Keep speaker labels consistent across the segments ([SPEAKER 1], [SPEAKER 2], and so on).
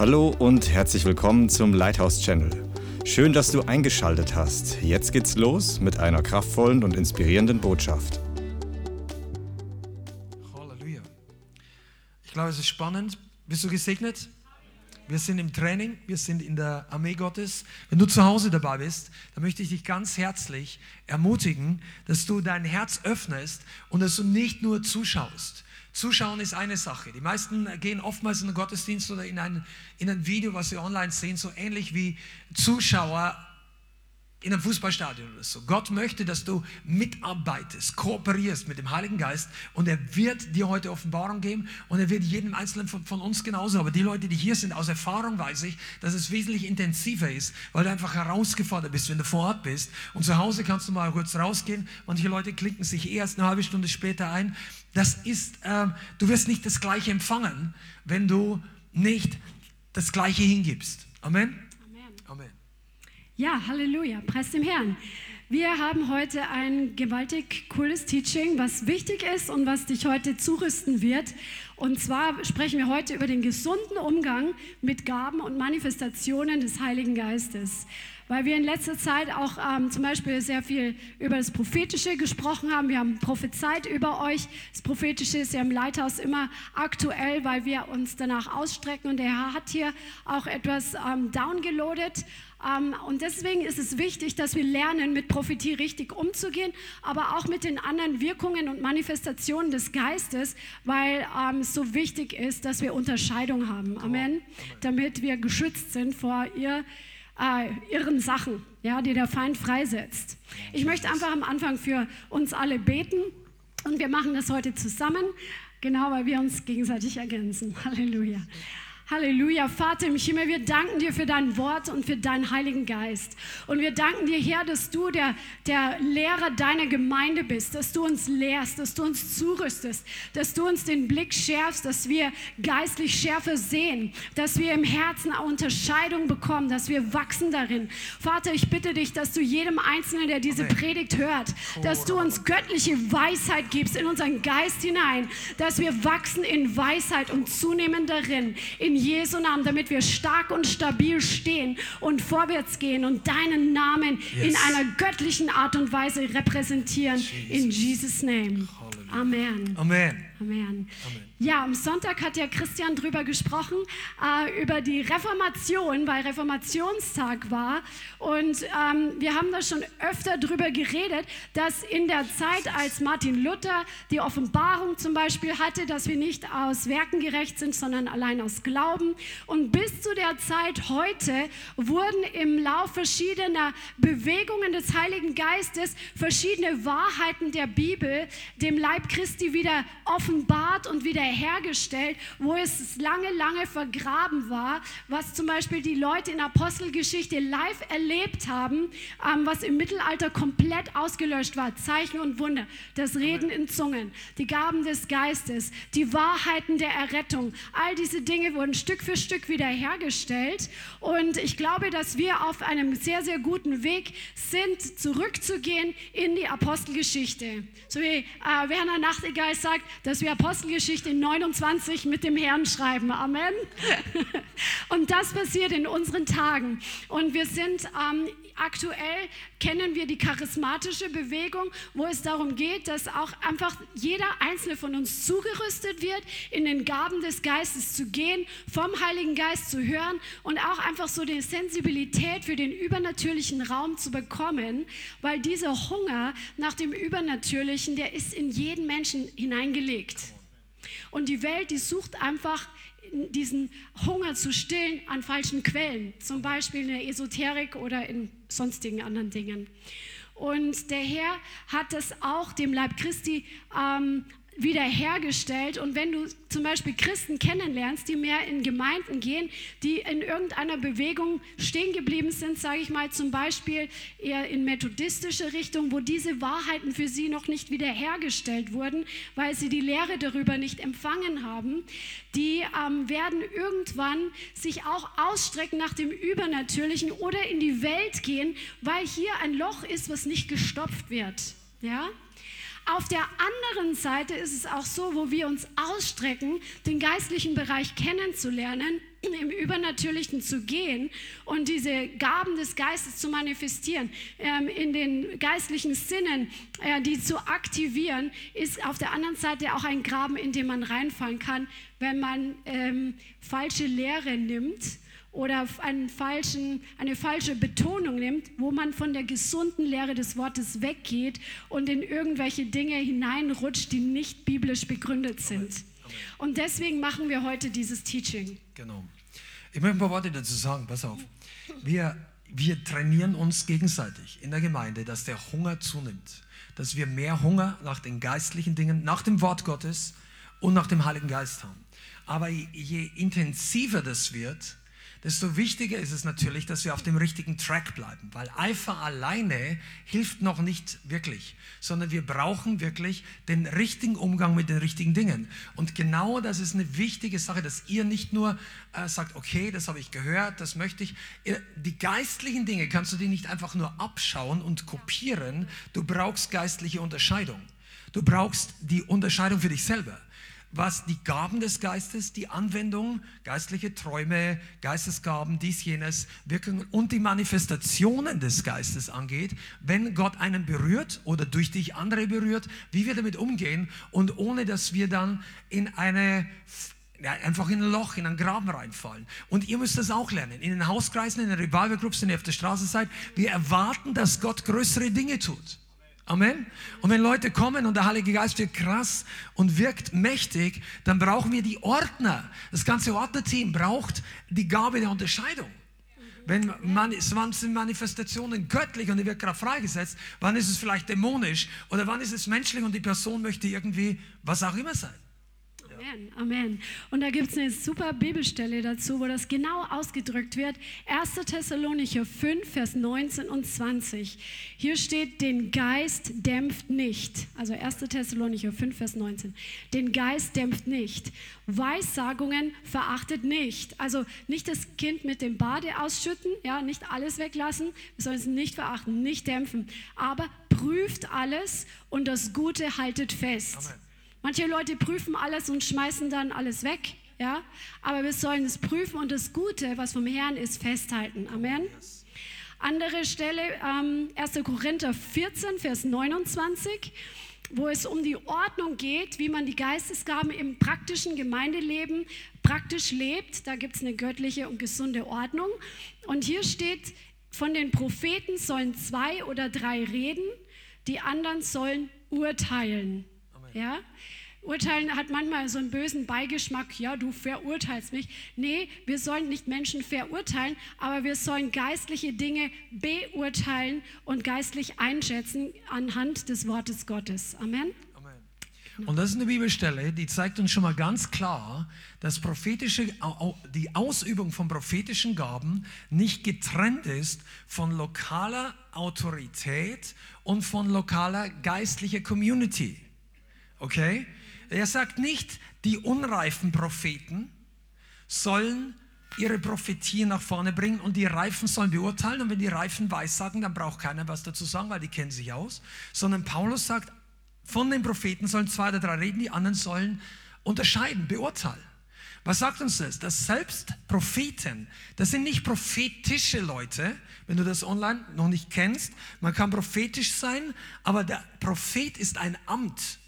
[SPEAKER 1] Hallo und herzlich willkommen zum Lighthouse Channel. Schön, dass du eingeschaltet hast. Jetzt geht's los mit einer kraftvollen und inspirierenden Botschaft.
[SPEAKER 2] Halleluja. Ich glaube, es ist spannend. Bist du gesegnet? Wir sind im Training, wir sind in der Armee Gottes. Wenn du zu Hause dabei bist, dann möchte ich dich ganz herzlich ermutigen, dass du dein Herz öffnest und dass du nicht nur zuschaust. Zuschauen ist eine Sache. Die meisten gehen oftmals in den Gottesdienst oder in ein, in ein Video, was sie online sehen, so ähnlich wie Zuschauer in einem Fußballstadion oder so. Gott möchte, dass du mitarbeitest, kooperierst mit dem Heiligen Geist und er wird dir heute Offenbarung geben und er wird jedem Einzelnen von, von, uns genauso. Aber die Leute, die hier sind, aus Erfahrung weiß ich, dass es wesentlich intensiver ist, weil du einfach herausgefordert bist, wenn du vor Ort bist. Und zu Hause kannst du mal kurz rausgehen. Manche Leute klicken sich erst eine halbe Stunde später ein. Das ist, äh, du wirst nicht das Gleiche empfangen, wenn du nicht das Gleiche hingibst. Amen.
[SPEAKER 3] Ja, Halleluja, preis dem Herrn. Wir haben heute ein gewaltig cooles Teaching, was wichtig ist und was dich heute zurüsten wird. Und zwar sprechen wir heute über den gesunden Umgang mit Gaben und Manifestationen des Heiligen Geistes. Weil wir in letzter Zeit auch ähm, zum Beispiel sehr viel über das Prophetische gesprochen haben. Wir haben prophezeit über euch. Das Prophetische ist ja im Leithaus immer aktuell, weil wir uns danach ausstrecken. Und der Herr hat hier auch etwas ähm, downgeloadet. Ähm, und deswegen ist es wichtig, dass wir lernen, mit Prophetie richtig umzugehen, aber auch mit den anderen Wirkungen und Manifestationen des Geistes, weil ähm, es so wichtig ist, dass wir Unterscheidung haben. Amen. Damit wir geschützt sind vor ihr, äh, irren Sachen, ja, die der Feind freisetzt. Ich möchte einfach am Anfang für uns alle beten und wir machen das heute zusammen, genau weil wir uns gegenseitig ergänzen. Halleluja. Halleluja, Vater im Himmel, wir danken dir für dein Wort und für deinen Heiligen Geist. Und wir danken dir, Herr, dass du der, der Lehrer deiner Gemeinde bist, dass du uns lehrst, dass du uns zurüstest, dass du uns den Blick schärfst, dass wir geistlich schärfer sehen, dass wir im Herzen Unterscheidung bekommen, dass wir wachsen darin. Vater, ich bitte dich, dass du jedem Einzelnen, der diese. Predigt hört, dass du uns göttliche Weisheit gibst in unseren Geist hinein, dass wir wachsen in Weisheit und zunehmen darin. In Jesu Namen, damit wir stark und stabil stehen und vorwärts gehen und deinen Namen
[SPEAKER 2] Yes.
[SPEAKER 3] in einer göttlichen Art und Weise repräsentieren. In Jesus' Name. Amen.
[SPEAKER 2] Amen.
[SPEAKER 3] Amen.
[SPEAKER 2] Amen.
[SPEAKER 3] Ja, am Sonntag hat ja Christian drüber gesprochen, äh, über die Reformation, weil Reformationstag war. Und ähm, wir haben da schon öfter drüber geredet, dass in der Zeit, als Martin Luther die Offenbarung zum Beispiel hatte, dass wir nicht aus Werken gerecht sind, sondern allein aus Glauben. Und bis zu der Zeit heute wurden im Lauf verschiedener Bewegungen des Heiligen Geistes verschiedene Wahrheiten der Bibel dem Leib Christi wieder offenbart und wieder hergestellt, wo es lange, lange vergraben war, was zum Beispiel die Leute in Apostelgeschichte live erlebt haben, ähm, was im Mittelalter komplett ausgelöscht war. Zeichen und Wunder, das Reden in Zungen, die Gaben des Geistes, die Wahrheiten der Errettung, all diese Dinge wurden Stück für Stück wieder hergestellt. Und ich glaube, dass wir auf einem sehr, sehr guten Weg sind, zurückzugehen in die Apostelgeschichte. So wie äh, Werner Nachtigall sagt, dass wir Apostelgeschichte 29 mit dem Herrn schreiben. Amen. Und das passiert in unseren Tagen. Und wir sind ähm, aktuell, kennen wir die charismatische Bewegung, wo es darum geht, dass auch einfach jeder einzelne von uns zugerüstet wird, in den Gaben des Geistes zu gehen, vom Heiligen Geist zu hören und auch einfach so die Sensibilität für den übernatürlichen Raum zu bekommen, weil dieser Hunger nach dem Übernatürlichen, der ist in jeden Menschen hineingelegt. Und die Welt, die sucht einfach diesen Hunger zu stillen an falschen Quellen, zum Beispiel in der Esoterik oder in sonstigen anderen Dingen. Und der Herr hat das auch dem Leib Christi ähm, wiederhergestellt. Und wenn du zum Beispiel Christen kennenlernst, die mehr in Gemeinden gehen, die in irgendeiner Bewegung stehen geblieben sind, sage ich mal zum Beispiel eher in methodistische Richtung, wo diese Wahrheiten für sie noch nicht wiederhergestellt wurden, weil sie die Lehre darüber nicht empfangen haben, die ähm, werden irgendwann sich auch ausstrecken nach dem Übernatürlichen oder in die Welt gehen, weil hier ein Loch ist, was nicht gestopft wird. Ja? Auf der anderen Seite ist es auch so, wo wir uns ausstrecken, den geistlichen Bereich kennenzulernen, im Übernatürlichen zu gehen und diese Gaben des Geistes zu manifestieren, ähm, in den geistlichen Sinnen, äh, die zu aktivieren, ist auf der anderen Seite auch ein Graben, in den man reinfallen kann, wenn man ähm, falsche Lehre nimmt oder einen falschen, eine falsche Betonung nimmt, wo man von der gesunden Lehre des Wortes weggeht und in irgendwelche Dinge hineinrutscht, die nicht biblisch begründet sind. Und deswegen machen wir heute dieses Teaching.
[SPEAKER 2] Genau. Ich möchte ein paar Worte dazu sagen, pass auf. Wir, wir trainieren uns gegenseitig in der Gemeinde, dass der Hunger zunimmt. Dass wir mehr Hunger nach den geistlichen Dingen, nach dem Wort Gottes und nach dem Heiligen Geist haben. Aber je intensiver das wird, desto wichtiger ist es natürlich, dass wir auf dem richtigen Track bleiben, weil Eifer alleine hilft noch nicht wirklich, sondern wir brauchen wirklich den richtigen Umgang mit den richtigen Dingen. Und genau das ist eine wichtige Sache, dass ihr nicht nur äh, sagt, okay, das habe ich gehört, das möchte ich. Die geistlichen Dinge kannst du dir nicht einfach nur abschauen und kopieren, du brauchst geistliche Unterscheidung. Du brauchst die Unterscheidung für dich selber was die Gaben des Geistes, die Anwendung, geistliche Träume, Geistesgaben, dies, jenes, Wirkungen und die Manifestationen des Geistes angeht, wenn Gott einen berührt oder durch dich andere berührt, wie wir damit umgehen und ohne dass wir dann in eine ja, einfach in ein Loch, in einen Graben reinfallen. Und ihr müsst das auch lernen. In den Hauskreisen, in den Revival Groups, wenn ihr auf der Straße seid, wir erwarten, dass Gott größere Dinge tut. Amen. Und wenn Leute kommen und der Heilige Geist wird krass und wirkt mächtig, dann brauchen wir die Ordner. Das ganze Ordnerteam braucht die Gabe der Unterscheidung. Wenn man, wann sind Manifestationen göttlich und die wird gerade freigesetzt, wann ist es vielleicht dämonisch oder wann ist es menschlich und die Person möchte irgendwie was auch immer sein.
[SPEAKER 3] Amen, Amen. Und da gibt es eine super Bibelstelle dazu, wo das genau ausgedrückt wird. 1. Thessalonicher 5, Vers 19 und 20. Hier steht, den Geist dämpft nicht. Also 1. Thessalonicher 5, Vers 19. Den Geist dämpft nicht. Weissagungen verachtet nicht. Also nicht das Kind mit dem Bade ausschütten, ja, nicht alles weglassen. Wir sollen es nicht verachten, nicht dämpfen. Aber prüft alles und das Gute haltet fest. Amen. Manche Leute prüfen alles und schmeißen dann alles weg. Ja? Aber wir sollen es prüfen und das Gute, was vom Herrn ist, festhalten. Amen. Andere Stelle, ähm, 1. Korinther 14, Vers 29, wo es um die Ordnung geht, wie man die Geistesgaben im praktischen Gemeindeleben praktisch lebt. Da gibt es eine göttliche und gesunde Ordnung. Und hier steht, von den Propheten sollen zwei oder drei reden, die anderen sollen urteilen. Ja? Urteilen hat manchmal so einen bösen Beigeschmack, ja, du verurteilst mich. Nee, wir sollen nicht Menschen verurteilen, aber wir sollen geistliche Dinge beurteilen und geistlich einschätzen anhand des Wortes Gottes. Amen.
[SPEAKER 2] Und das ist eine Bibelstelle, die zeigt uns schon mal ganz klar, dass prophetische, die Ausübung von prophetischen Gaben nicht getrennt ist von lokaler Autorität und von lokaler geistlicher Community. Okay? Er sagt nicht, die unreifen Propheten sollen ihre Prophetie nach vorne bringen und die Reifen sollen beurteilen. Und wenn die Reifen weissagen, dann braucht keiner was dazu sagen, weil die kennen sich aus. Sondern Paulus sagt, von den Propheten sollen zwei oder drei reden, die anderen sollen unterscheiden, beurteilen. Was sagt uns das? Dass selbst Propheten, das sind nicht prophetische Leute, wenn du das online noch nicht kennst. Man kann prophetisch sein, aber der Prophet ist ein Amt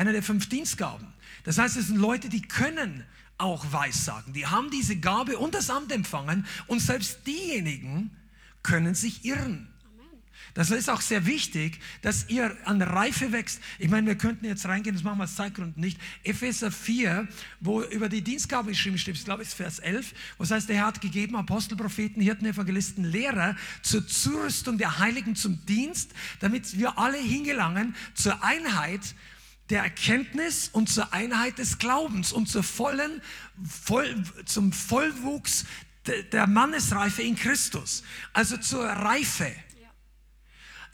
[SPEAKER 2] einer der fünf Dienstgaben. Das heißt, es sind Leute, die können auch Weissagen. Die haben diese Gabe und das Amt empfangen und selbst diejenigen können sich irren. Das ist auch sehr wichtig, dass ihr an Reife wächst. Ich meine, wir könnten jetzt reingehen, das machen wir aus Zeitgründen nicht. Epheser 4, wo über die Dienstgabe geschrieben steht, ich glaube, es ist Vers 11, wo es heißt, der Herr hat gegeben Apostel, Propheten, Hirten, Evangelisten, Lehrer zur Zurüstung der Heiligen zum Dienst, damit wir alle hingelangen zur Einheit der Erkenntnis und zur Einheit des Glaubens und zur vollen, voll, zum Vollwuchs der Mannesreife in Christus, also zur Reife.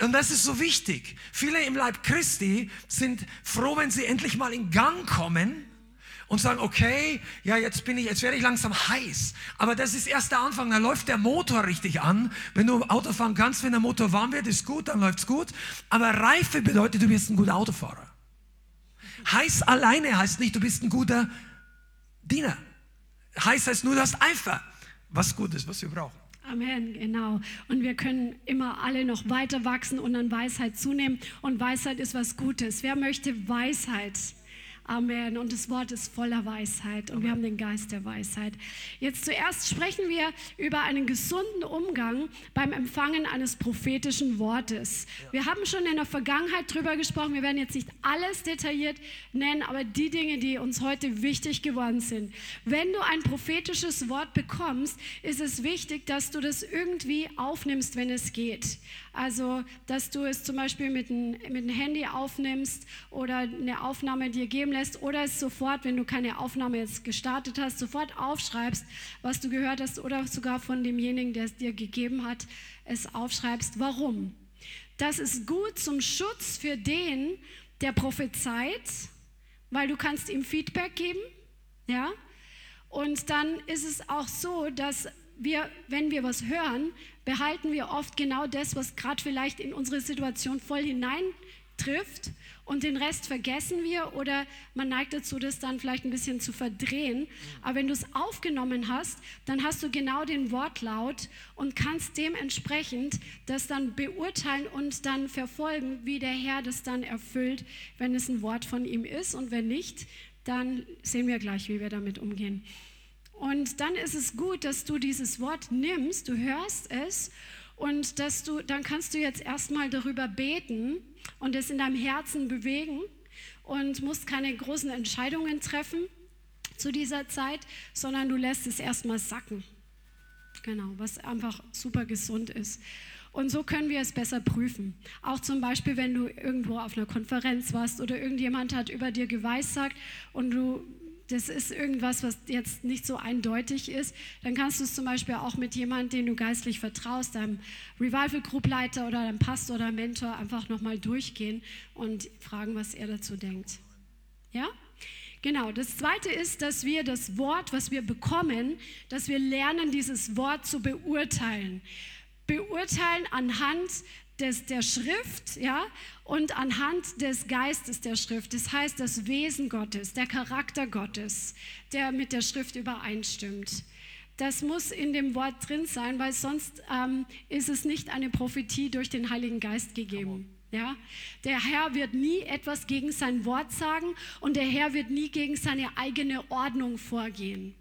[SPEAKER 2] Und das ist so wichtig. Viele im Leib Christi sind froh, wenn sie endlich mal in Gang kommen und sagen, okay, ja, jetzt bin ich, jetzt werde ich langsam heiß. Aber das ist erst der Anfang, da läuft der Motor richtig an. Wenn du Auto fahren kannst, wenn der Motor warm wird, ist gut, dann läuft's gut. Aber Reife bedeutet, du bist ein guter Autofahrer. Heiß alleine heißt nicht, du bist ein guter Diener. Heiß heißt nur, du hast Eifer. Was gut ist, was wir brauchen.
[SPEAKER 3] Amen, genau. Und wir können immer alle noch weiter wachsen und an Weisheit zunehmen. Und Weisheit ist was Gutes. Wer möchte Weisheit? Amen. Und das Wort ist voller Weisheit und wir haben den Geist der Weisheit. Jetzt zuerst sprechen wir über einen gesunden Umgang beim Empfangen eines prophetischen Wortes. Wir haben schon in der Vergangenheit drüber gesprochen. Wir werden jetzt nicht alles detailliert nennen, aber die Dinge, die uns heute wichtig geworden sind. Wenn du ein prophetisches Wort bekommst, ist es wichtig, dass du das irgendwie aufnimmst, wenn es geht. Also, dass du es zum Beispiel mit einem mit Handy aufnimmst oder eine Aufnahme dir geben lässt oder es sofort, wenn du keine Aufnahme jetzt gestartet hast, sofort aufschreibst, was du gehört hast oder sogar von demjenigen, der es dir gegeben hat, es aufschreibst. Warum? Das ist gut zum Schutz für den, der prophezeit, weil du kannst ihm Feedback geben, ja? Und dann ist es auch so, dass wir, wenn wir was hören, behalten wir oft genau das, was gerade vielleicht in unsere Situation voll hineintrifft und den Rest vergessen wir oder man neigt dazu, das dann vielleicht ein bisschen zu verdrehen. Aber wenn du es aufgenommen hast, dann hast du genau den Wortlaut und kannst dementsprechend das dann beurteilen und dann verfolgen, wie der Herr das dann erfüllt, wenn es ein Wort von ihm ist und wenn nicht, dann sehen wir gleich, wie wir damit umgehen. Und dann ist es gut, dass du dieses Wort nimmst, du hörst es und dass du, dann kannst du jetzt erstmal darüber beten und es in deinem Herzen bewegen und musst keine großen Entscheidungen treffen zu dieser Zeit, sondern du lässt es erstmal sacken. Genau, was einfach super gesund ist. Und so können wir es besser prüfen. Auch zum Beispiel, wenn du irgendwo auf einer Konferenz warst oder irgendjemand hat über dir geweissagt und du das ist irgendwas, was jetzt nicht so eindeutig ist, dann kannst du es zum Beispiel auch mit jemandem, den du geistlich vertraust, deinem Revival Group Leiter oder deinem Pastor oder Mentor einfach nochmal durchgehen und fragen, was er dazu denkt. Ja? Genau, das zweite ist, dass wir das Wort, was wir bekommen, dass wir lernen, dieses Wort zu beurteilen. Beurteilen anhand des, der Schrift ja, und anhand des Geistes der Schrift. Das heißt, das Wesen Gottes, der Charakter Gottes, der mit der Schrift übereinstimmt. Das muss in dem Wort drin sein, weil sonst ähm, ist es nicht eine Prophetie durch den Heiligen Geist gegeben. Ja? Der Herr wird nie etwas gegen sein Wort sagen und der Herr wird nie gegen seine eigene Ordnung vorgehen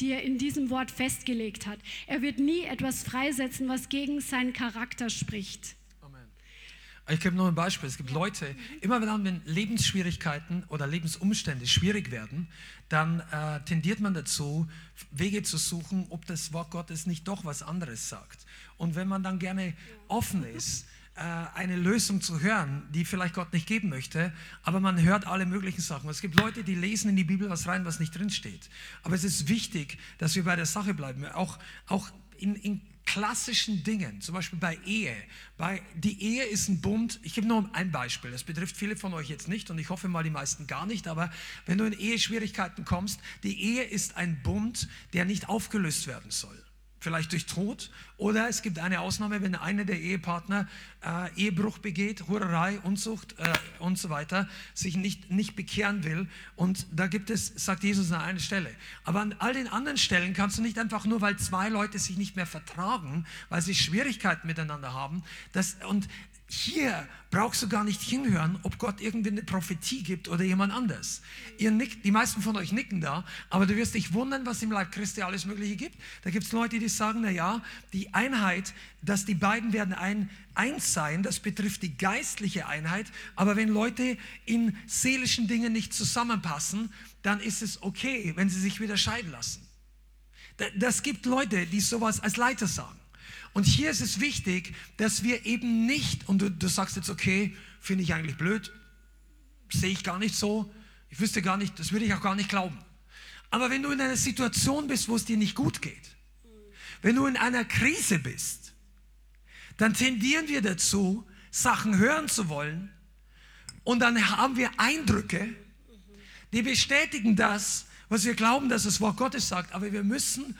[SPEAKER 3] die er in diesem Wort festgelegt hat. Er wird nie etwas freisetzen, was gegen seinen Charakter spricht.
[SPEAKER 2] Ich gebe noch ein Beispiel. Es gibt Leute, immer wenn Lebensschwierigkeiten oder Lebensumstände schwierig werden, dann äh, tendiert man dazu, Wege zu suchen, ob das Wort Gottes nicht doch was anderes sagt. Und wenn man dann gerne offen ist, äh, eine Lösung zu hören, die vielleicht Gott nicht geben möchte, aber man hört alle möglichen Sachen. Es gibt Leute, die lesen in die Bibel was rein, was nicht drinsteht. Aber es ist wichtig, dass wir bei der Sache bleiben. Auch, auch in, in klassischen Dingen, zum Beispiel bei Ehe. Bei, die Ehe ist ein Bund, ich gebe nur ein Beispiel, das betrifft viele von euch jetzt nicht und ich hoffe mal die meisten gar nicht, aber wenn du in Eheschwierigkeiten kommst, die Ehe ist ein Bund, der nicht aufgelöst werden soll vielleicht durch Tod, oder es gibt eine Ausnahme, wenn einer der Ehepartner äh, Ehebruch begeht, Hurerei, Unzucht äh, und so weiter, sich nicht, nicht bekehren will. Und da gibt es, sagt Jesus an einer Stelle. Aber an all den anderen Stellen kannst du nicht einfach nur, weil zwei Leute sich nicht mehr vertragen, weil sie Schwierigkeiten miteinander haben, das, und hier brauchst du gar nicht hinhören, ob Gott irgendwie eine Prophetie gibt oder jemand anders. Ihr nickt, die meisten von euch nicken da, aber du wirst dich wundern, was im Leib Christi alles Mögliche gibt. Da gibt es Leute, die sagen, na ja, die Einheit, dass die beiden werden ein, eins sein, das betrifft die geistliche Einheit, aber wenn Leute in seelischen Dingen nicht zusammenpassen, dann ist es okay, wenn sie sich wieder scheiden lassen. Das gibt Leute, die sowas als Leiter sagen. Und hier ist es wichtig, dass wir eben nicht, und du, du sagst jetzt, okay, finde ich eigentlich blöd, sehe ich gar nicht so, ich wüsste gar nicht, das würde ich auch gar nicht glauben. Aber wenn du in einer Situation bist, wo es dir nicht gut geht, wenn du in einer Krise bist, dann tendieren wir dazu, Sachen hören zu wollen und dann haben wir Eindrücke, die bestätigen das, was wir glauben, dass das Wort Gottes sagt, aber wir müssen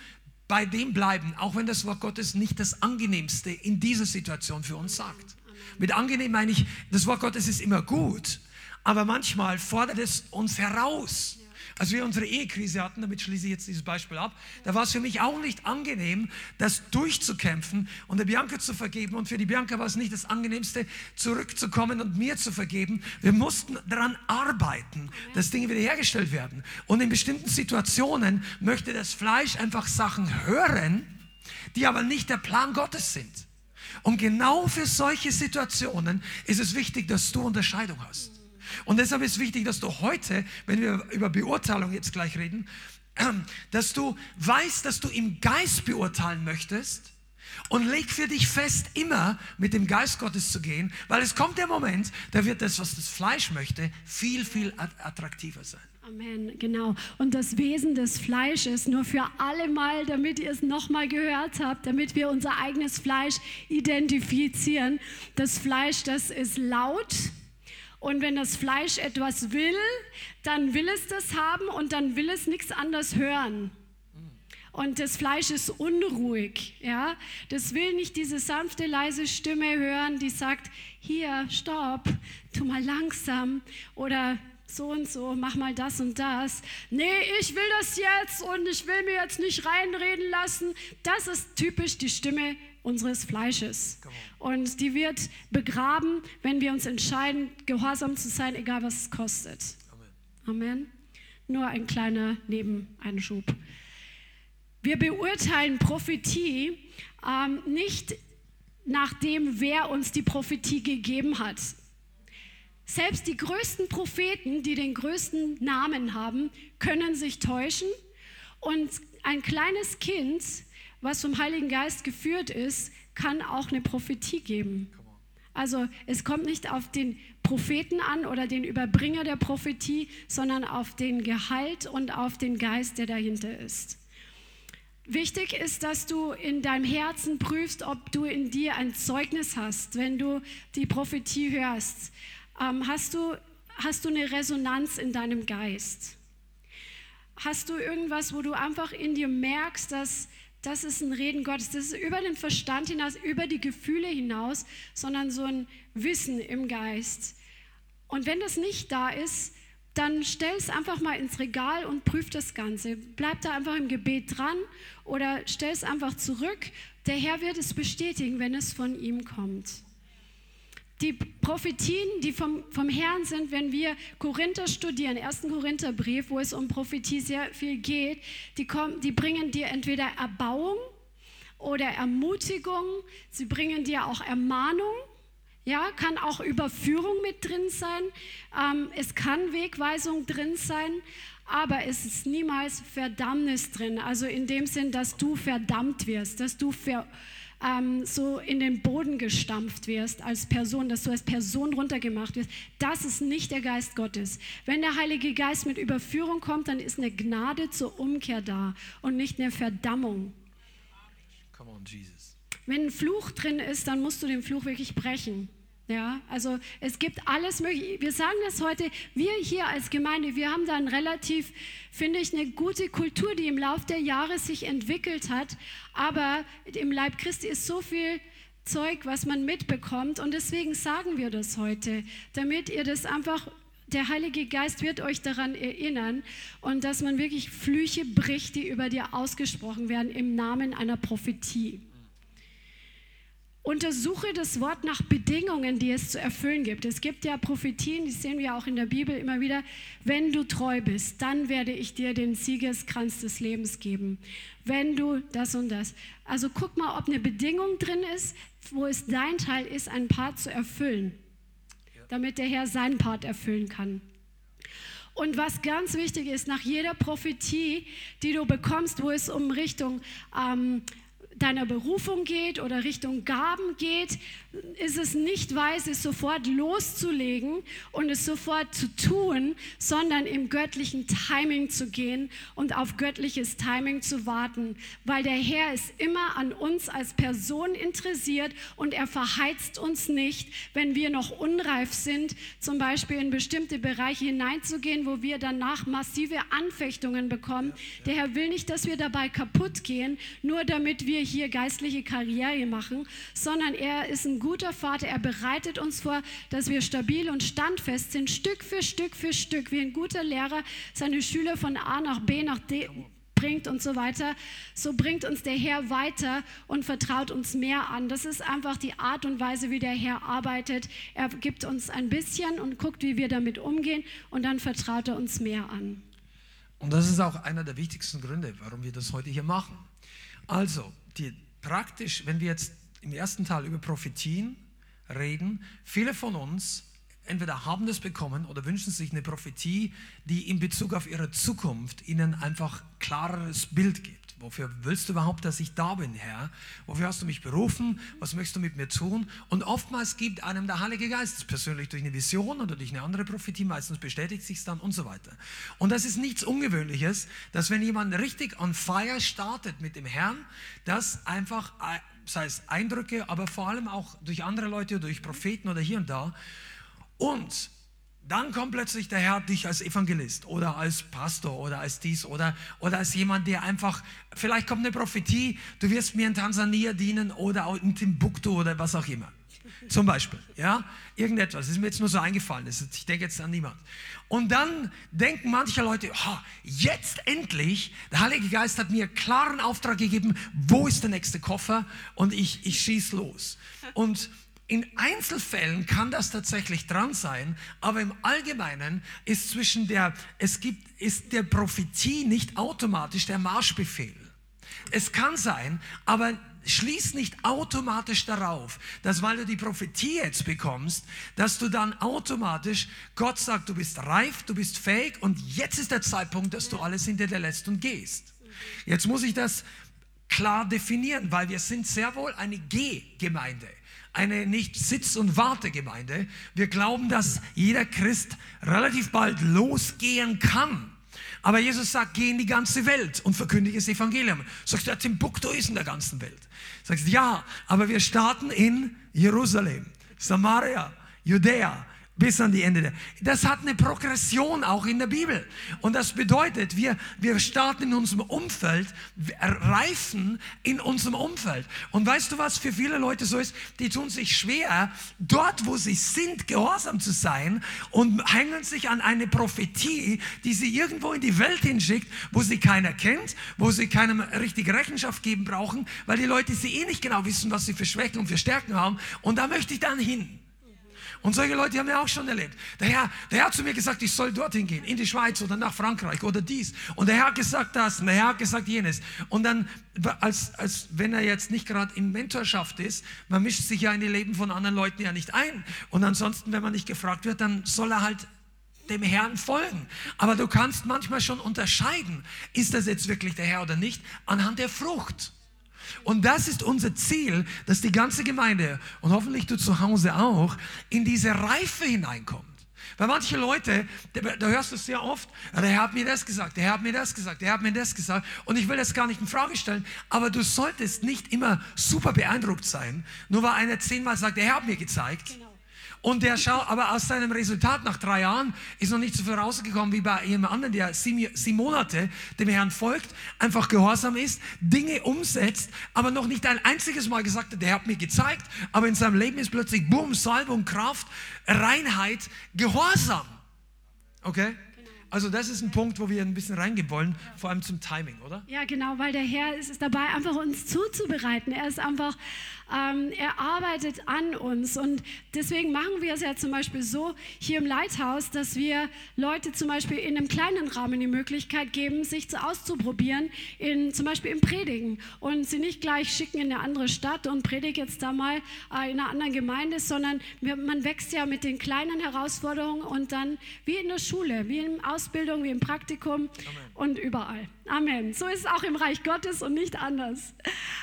[SPEAKER 2] bei dem bleiben, auch wenn das Wort Gottes nicht das angenehmste in dieser Situation für uns sagt. Mit angenehm meine ich, das Wort Gottes ist immer gut, Aber manchmal fordert es uns heraus. Als wir unsere Ehekrise hatten, damit schließe ich jetzt dieses Beispiel ab, da war es für mich auch nicht angenehm, das durchzukämpfen und der Bianca zu vergeben. Und für die Bianca war es nicht das Angenehmste, zurückzukommen und mir zu vergeben. Wir mussten daran arbeiten, dass Dinge wiederhergestellt werden. Und in bestimmten Situationen möchte das Fleisch einfach Sachen hören, die aber nicht der Plan Gottes sind. Und genau für solche Situationen ist es wichtig, dass du Unterscheidung hast. Und deshalb ist wichtig, dass du heute, wenn wir über Beurteilung jetzt gleich reden, dass du weißt, dass du im Geist beurteilen möchtest und leg für dich fest, immer mit dem Geist Gottes zu gehen, weil es kommt der Moment, da wird das, was das Fleisch möchte, viel, viel attraktiver sein.
[SPEAKER 3] Amen, genau. Und das Wesen des Fleisches, nur für alle Mal, damit ihr es nochmal gehört habt, damit wir unser eigenes Fleisch identifizieren. Das Fleisch, das ist laut, und wenn das Fleisch etwas will, dann will es das haben und dann will es nichts anderes hören. Und das Fleisch ist unruhig, ja. Das will nicht diese sanfte, leise Stimme hören, die sagt, hier, stopp, tu mal langsam oder so und so, mach mal das und das. Nee, ich will das jetzt und ich will mir jetzt nicht reinreden lassen. Das ist typisch die Stimme unseres Fleisches. Und die wird begraben, wenn wir uns entscheiden, gehorsam zu sein, egal was es kostet. Amen. Amen. Nur ein kleiner Nebeneinschub. Wir beurteilen Prophetie ähm, nicht nach dem, wer uns die Prophetie gegeben hat. Selbst die größten Propheten, die den größten Namen haben, können sich täuschen. Und ein kleines Kind was vom Heiligen Geist geführt ist, kann auch eine Prophetie geben. Also es kommt nicht auf den Propheten an oder den Überbringer der Prophetie, sondern auf den Gehalt und auf den Geist, der dahinter ist. Wichtig ist, dass du in deinem Herzen prüfst, ob du in dir ein Zeugnis hast, wenn du die Prophetie hörst. Ähm, hast, du, hast du eine Resonanz in deinem Geist? Hast du irgendwas, wo du einfach in dir merkst, dass das ist ein Reden Gottes. Das ist über den Verstand hinaus, über die Gefühle hinaus, sondern so ein Wissen im Geist. Und wenn das nicht da ist, dann stell es einfach mal ins Regal und prüf das Ganze. Bleib da einfach im Gebet dran oder stell es einfach zurück. Der Herr wird es bestätigen, wenn es von ihm kommt die Prophetien, die vom, vom Herrn sind, wenn wir Korinther studieren, 1. Korintherbrief, wo es um Prophetie sehr viel geht, die, kommen, die bringen dir entweder Erbauung oder Ermutigung, sie bringen dir auch Ermahnung, ja, kann auch Überführung mit drin sein, ähm, es kann Wegweisung drin sein, aber es ist niemals Verdammnis drin, also in dem Sinn, dass du verdammt wirst, dass du ver ähm, so in den Boden gestampft wirst als Person, dass du als Person runtergemacht wirst, das ist nicht der Geist Gottes. Wenn der Heilige Geist mit Überführung kommt, dann ist eine Gnade zur Umkehr da und nicht eine Verdammung. Come on, Jesus. Wenn ein Fluch drin ist, dann musst du den Fluch wirklich brechen. Ja, also es gibt alles mögliche. Wir sagen das heute, wir hier als Gemeinde, wir haben da ein relativ, finde ich, eine gute Kultur, die im Laufe der Jahre sich entwickelt hat. Aber im Leib Christi ist so viel Zeug, was man mitbekommt. Und deswegen sagen wir das heute, damit ihr das einfach der Heilige Geist wird euch daran erinnern und dass man wirklich Flüche bricht, die über dir ausgesprochen werden im Namen einer Prophetie. Untersuche das Wort nach Bedingungen, die es zu erfüllen gibt. Es gibt ja Prophetien, die sehen wir auch in der Bibel immer wieder. Wenn du treu bist, dann werde ich dir den Siegeskranz des Lebens geben. Wenn du das und das. Also guck mal, ob eine Bedingung drin ist, wo es dein Teil ist, einen Part zu erfüllen, damit der Herr seinen Part erfüllen kann. Und was ganz wichtig ist, nach jeder Prophetie, die du bekommst, wo es um Richtung ähm, deiner Berufung geht oder Richtung Gaben geht, ist es nicht weise, es sofort loszulegen und es sofort zu tun, sondern im göttlichen Timing zu gehen und auf göttliches Timing zu warten, weil der Herr ist immer an uns als Person interessiert und er verheizt uns nicht, wenn wir noch unreif sind, zum Beispiel in bestimmte Bereiche hineinzugehen, wo wir danach massive Anfechtungen bekommen. Der Herr will nicht, dass wir dabei kaputt gehen, nur damit wir hier geistliche Karriere machen, sondern er ist ein guter Vater. Er bereitet uns vor, dass wir stabil und standfest sind, Stück für Stück für Stück, wie ein guter Lehrer seine Schüler von A nach B nach D bringt und so weiter, so bringt uns der Herr weiter und vertraut uns mehr an. Das ist einfach die Art und Weise, wie der Herr arbeitet. Er gibt uns ein bisschen und guckt, wie wir damit umgehen und dann vertraut er uns mehr an.
[SPEAKER 2] Und das ist auch einer der wichtigsten Gründe, warum wir das heute hier machen. Also, die, praktisch, wenn wir jetzt im ersten Teil über Prophetien reden, viele von uns entweder haben das bekommen oder wünschen sich eine Prophetie, die in Bezug auf ihre Zukunft ihnen einfach klareres Bild gibt. Wofür willst du überhaupt, dass ich da bin, Herr? Wofür hast du mich berufen? Was möchtest du mit mir tun? Und oftmals gibt einem der Heilige Geist persönlich durch eine Vision oder durch eine andere Prophetie, meistens bestätigt sich dann und so weiter. Und das ist nichts Ungewöhnliches, dass wenn jemand richtig on fire startet mit dem Herrn, dass einfach, äh, sei es Eindrücke, aber vor allem auch durch andere Leute, durch Propheten oder hier und da, und dann kommt plötzlich der Herr dich als Evangelist oder als Pastor oder als dies oder, oder als jemand, der einfach, vielleicht kommt eine Prophetie, du wirst mir in Tansania dienen oder in Timbuktu oder was auch immer. Zum Beispiel, ja, irgendetwas. Das ist mir jetzt nur so eingefallen. Ich denke jetzt an niemand. Und dann denken manche Leute, oh, jetzt endlich, der Heilige Geist hat mir klaren Auftrag gegeben, wo ist der nächste Koffer und ich, ich schieß los. Und in Einzelfällen kann das tatsächlich dran sein, aber im Allgemeinen ist zwischen der, es gibt, ist der Prophetie nicht automatisch der Marschbefehl. Es kann sein, aber schließ nicht automatisch darauf, dass weil du die Prophetie jetzt bekommst, dass du dann automatisch Gott sagt, du bist reif, du bist fähig und jetzt ist der Zeitpunkt, dass du alles hinter dir lässt und gehst. Jetzt muss ich das klar definieren, weil wir sind sehr wohl eine G-Gemeinde eine nicht Sitz- und Wartegemeinde. Wir glauben, dass jeder Christ relativ bald losgehen kann. Aber Jesus sagt, geh in die ganze Welt und verkündige das Evangelium. Sagst du, Timbuktu ist in der ganzen Welt. Sagst du, ja, aber wir starten in Jerusalem, Samaria, Judäa, bis an die Ende. Der. Das hat eine Progression auch in der Bibel. Und das bedeutet, wir, wir starten in unserem Umfeld, reifen in unserem Umfeld. Und weißt du, was für viele Leute so ist? Die tun sich schwer, dort, wo sie sind, gehorsam zu sein und hängen sich an eine Prophetie, die sie irgendwo in die Welt hinschickt, wo sie keiner kennt, wo sie keinem richtig Rechenschaft geben brauchen, weil die Leute sie eh nicht genau wissen, was sie für Schwächen und für Stärken haben. Und da möchte ich dann hin. Und solche Leute haben wir auch schon erlebt. Der Herr, der Herr hat zu mir gesagt, ich soll dorthin gehen, in die Schweiz oder nach Frankreich oder dies. Und der Herr hat gesagt das und der Herr hat gesagt jenes. Und dann, als, als wenn er jetzt nicht gerade in Mentorschaft ist, man mischt sich ja in die Leben von anderen Leuten ja nicht ein. Und ansonsten, wenn man nicht gefragt wird, dann soll er halt dem Herrn folgen. Aber du kannst manchmal schon unterscheiden, ist das jetzt wirklich der Herr oder nicht, anhand der Frucht. Und das ist unser Ziel, dass die ganze Gemeinde und hoffentlich du zu Hause auch in diese Reife hineinkommt. Weil manche Leute, da hörst du es sehr oft, der Herr hat mir das gesagt, der Herr hat mir das gesagt, der Herr hat mir das gesagt. Und ich will das gar nicht in Frage stellen, aber du solltest nicht immer super beeindruckt sein, nur weil einer zehnmal sagt, der Herr hat mir gezeigt. Genau. Und der schaut, aber aus seinem Resultat nach drei Jahren ist noch nicht so viel rausgekommen wie bei jemand anderen, der sieben, sieben Monate dem Herrn folgt, einfach gehorsam ist, Dinge umsetzt, aber noch nicht ein einziges Mal gesagt hat, der hat mir gezeigt, aber in seinem Leben ist plötzlich Boom, Salbung, Kraft, Reinheit, Gehorsam. Okay? Also das ist ein Punkt, wo wir ein bisschen reingehen wollen, vor allem zum Timing, oder?
[SPEAKER 3] Ja, genau, weil der Herr ist, ist dabei, einfach uns zuzubereiten. Er ist einfach ähm, er arbeitet an uns. Und deswegen machen wir es ja zum Beispiel so hier im Lighthouse, dass wir Leute zum Beispiel in einem kleinen Rahmen die Möglichkeit geben, sich zu auszuprobieren, in, zum Beispiel im Predigen. Und sie nicht gleich schicken in eine andere Stadt und predige jetzt da mal äh, in einer anderen Gemeinde, sondern man wächst ja mit den kleinen Herausforderungen und dann wie in der Schule, wie in Ausbildung, wie im Praktikum Amen. und überall. Amen. So ist es auch im Reich Gottes und nicht anders.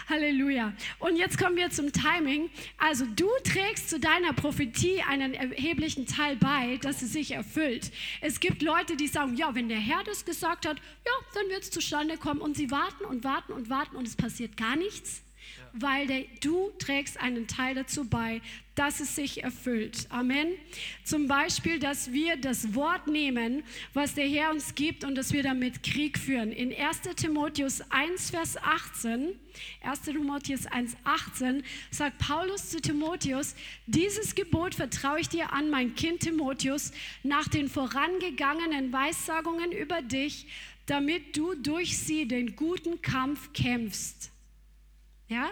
[SPEAKER 3] Halleluja. Und jetzt kommen wir zum Timing. Also du trägst zu deiner Prophetie einen erheblichen Teil bei, dass sie sich erfüllt. Es gibt Leute, die sagen, ja, wenn der Herr das gesagt hat, ja, dann wird es zustande kommen. Und sie warten und warten und warten und es passiert gar nichts. Weil der, du trägst einen Teil dazu bei, dass es sich erfüllt. Amen. Zum Beispiel, dass wir das Wort nehmen, was der Herr uns gibt und dass wir damit Krieg führen. In 1 Timotheus 1, Vers 18, 1 Timotheus 1, 18 sagt Paulus zu Timotheus, dieses Gebot vertraue ich dir an, mein Kind Timotheus, nach den vorangegangenen Weissagungen über dich, damit du durch sie den guten Kampf kämpfst. Ja?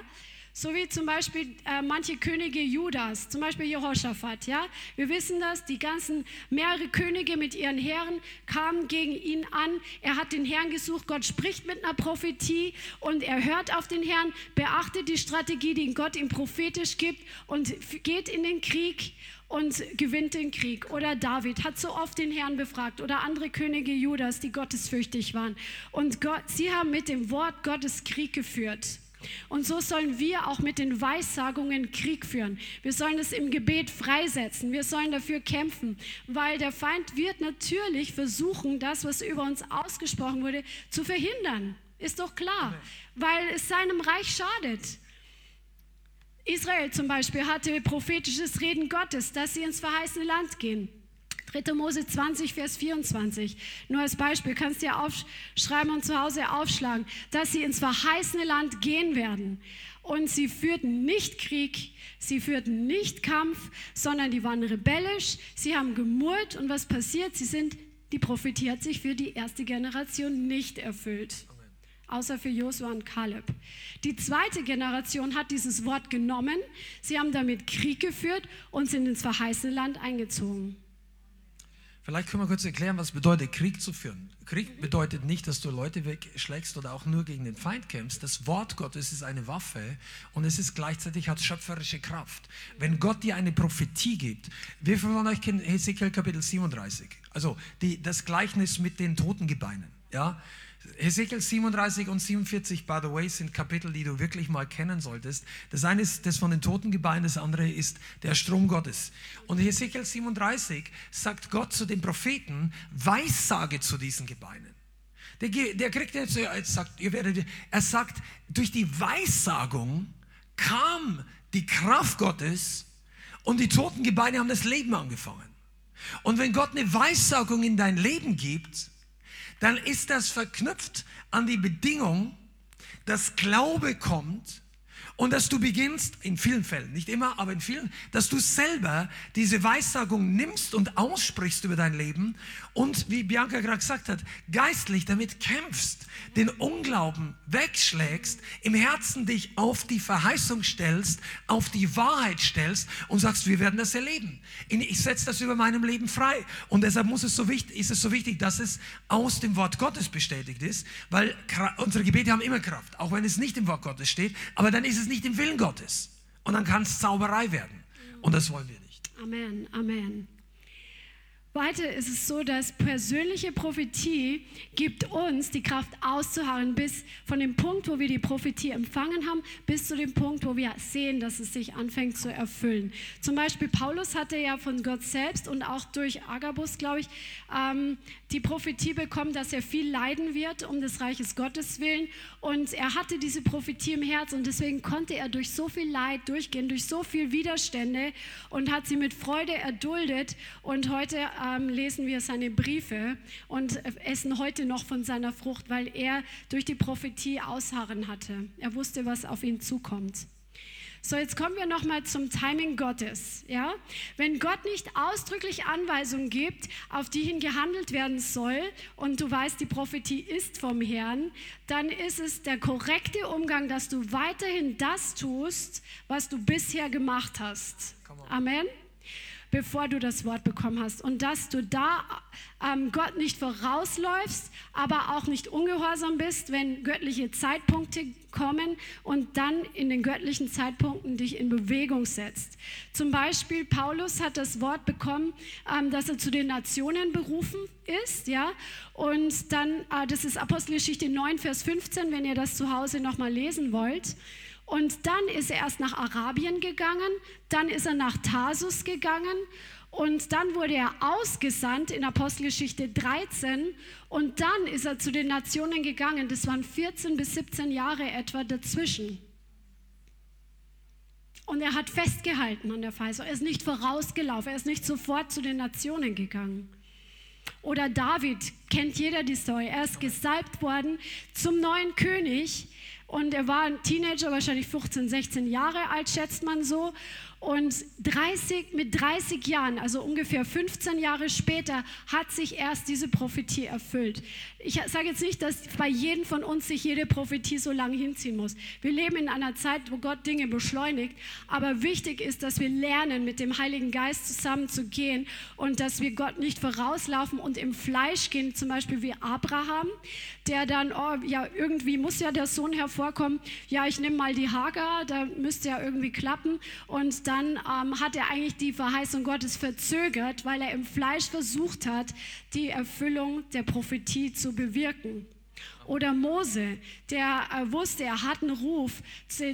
[SPEAKER 3] So wie zum Beispiel äh, manche Könige Judas, zum Beispiel Jehoshaphat. Ja? Wir wissen das, die ganzen mehrere Könige mit ihren Herren kamen gegen ihn an. Er hat den Herrn gesucht. Gott spricht mit einer Prophetie und er hört auf den Herrn, beachtet die Strategie, die Gott ihm prophetisch gibt und geht in den Krieg und gewinnt den Krieg. Oder David hat so oft den Herrn befragt oder andere Könige Judas, die gottesfürchtig waren. Und Gott, sie haben mit dem Wort Gottes Krieg geführt. Und so sollen wir auch mit den Weissagungen Krieg führen. Wir sollen es im Gebet freisetzen. Wir sollen dafür kämpfen, weil der Feind wird natürlich versuchen, das, was über uns ausgesprochen wurde, zu verhindern. Ist doch klar, weil es seinem Reich schadet. Israel zum Beispiel hatte prophetisches Reden Gottes, dass sie ins verheißene Land gehen. 3. Mose 20, Vers 24. Nur als Beispiel kannst du ja aufschreiben und zu Hause aufschlagen, dass sie ins verheißene Land gehen werden. Und sie führten nicht Krieg, sie führten nicht Kampf, sondern die waren rebellisch, sie haben gemurrt und was passiert? Sie sind, die Prophetie hat sich für die erste Generation nicht erfüllt außer für Josua und Kaleb. Die zweite Generation hat dieses Wort genommen, sie haben damit Krieg geführt und sind ins verheißene Land eingezogen.
[SPEAKER 2] Vielleicht können wir kurz erklären, was bedeutet Krieg zu führen. Krieg bedeutet nicht, dass du Leute wegschlägst oder auch nur gegen den Feind kämpfst. Das Wort Gottes ist eine Waffe und es ist gleichzeitig hat schöpferische Kraft. Wenn Gott dir eine Prophetie gibt, wie viele von euch kennen Hesekiel Kapitel 37? Also die, das Gleichnis mit den Totengebeinen. Ja, Hesekiel 37 und 47, by the way, sind Kapitel, die du wirklich mal kennen solltest. Das eine ist das von den Totengebeinen, das andere ist der Strom Gottes. Und Hesekiel 37 sagt Gott zu den Propheten, Weissage zu diesen Gebeinen. Der, der kriegt jetzt, jetzt sagt, ihr werdet, er sagt, durch die Weissagung kam die Kraft Gottes und die Totengebeine haben das Leben angefangen. Und wenn Gott eine Weissagung in dein Leben gibt, dann ist das verknüpft an die Bedingung, dass Glaube kommt und dass du beginnst, in vielen Fällen, nicht immer, aber in vielen, dass du selber diese Weissagung nimmst und aussprichst über dein Leben und, wie Bianca gerade gesagt hat, geistlich damit kämpfst, den Unglauben wegschlägst, im Herzen dich auf die Verheißung stellst, auf die Wahrheit stellst und sagst, wir werden das erleben. Ich setze das über meinem Leben frei. Und deshalb muss es so wichtig, ist es so wichtig, dass es aus dem Wort Gottes bestätigt ist, weil unsere Gebete haben immer Kraft, auch wenn es nicht im Wort Gottes steht, aber dann ist es nicht im Willen Gottes. Und dann kann es Zauberei werden. Und das wollen wir nicht.
[SPEAKER 3] Amen, Amen. Weiter ist es so, dass persönliche Prophetie gibt uns die Kraft auszuharren bis von dem Punkt, wo wir die Prophetie empfangen haben, bis zu dem Punkt, wo wir sehen, dass es sich anfängt zu erfüllen. Zum Beispiel Paulus hatte ja von Gott selbst und auch durch Agabus, glaube ich, ähm, die Prophetie bekommen, dass er viel leiden wird um des Reiches Gottes willen. Und er hatte diese Prophetie im Herz und deswegen konnte er durch so viel Leid durchgehen, durch so viel Widerstände und hat sie mit Freude erduldet. Und heute ähm, lesen wir seine Briefe und essen heute noch von seiner Frucht, weil er durch die Prophetie ausharren hatte. Er wusste, was auf ihn zukommt. So, jetzt kommen wir nochmal zum Timing Gottes. Ja? Wenn Gott nicht ausdrücklich Anweisungen gibt, auf die hin gehandelt werden soll, und du weißt, die Prophetie ist vom Herrn, dann ist es der korrekte Umgang, dass du weiterhin das tust, was du bisher gemacht hast. Amen bevor du das Wort bekommen hast. Und dass du da ähm, Gott nicht vorausläufst, aber auch nicht ungehorsam bist, wenn göttliche Zeitpunkte kommen und dann in den göttlichen Zeitpunkten dich in Bewegung setzt. Zum Beispiel Paulus hat das Wort bekommen, ähm, dass er zu den Nationen berufen ist, ja. Und dann, äh, das ist Apostelgeschichte 9, Vers 15, wenn ihr das zu Hause nochmal lesen wollt. Und dann ist er erst nach Arabien gegangen, dann ist er nach Tarsus gegangen und dann wurde er ausgesandt in Apostelgeschichte 13 und dann ist er zu den Nationen gegangen. Das waren 14 bis 17 Jahre etwa dazwischen. Und er hat festgehalten an der Verheißung. Er ist nicht vorausgelaufen. Er ist nicht sofort zu den Nationen gegangen. Oder David, kennt jeder die Story. Er ist gesalbt worden zum neuen König. Und er war ein Teenager, wahrscheinlich 15, 16 Jahre alt, schätzt man so. Und 30, mit 30 Jahren, also ungefähr 15 Jahre später, hat sich erst diese Prophetie erfüllt. Ich sage jetzt nicht, dass bei jedem von uns sich jede Prophetie so lange hinziehen muss. Wir leben in einer Zeit, wo Gott Dinge beschleunigt. Aber wichtig ist, dass wir lernen, mit dem Heiligen Geist zusammen zu gehen und dass wir Gott nicht vorauslaufen und im Fleisch gehen, zum Beispiel wie Abraham, der dann, oh, ja, irgendwie muss ja der Sohn hervorkommen. Ja, ich nehme mal die Hagar, da müsste ja irgendwie klappen. Und dann ähm, hat er eigentlich die Verheißung Gottes verzögert, weil er im Fleisch versucht hat, die Erfüllung der Prophetie zu bewirken. Oder Mose, der äh, wusste, er hat einen Ruf,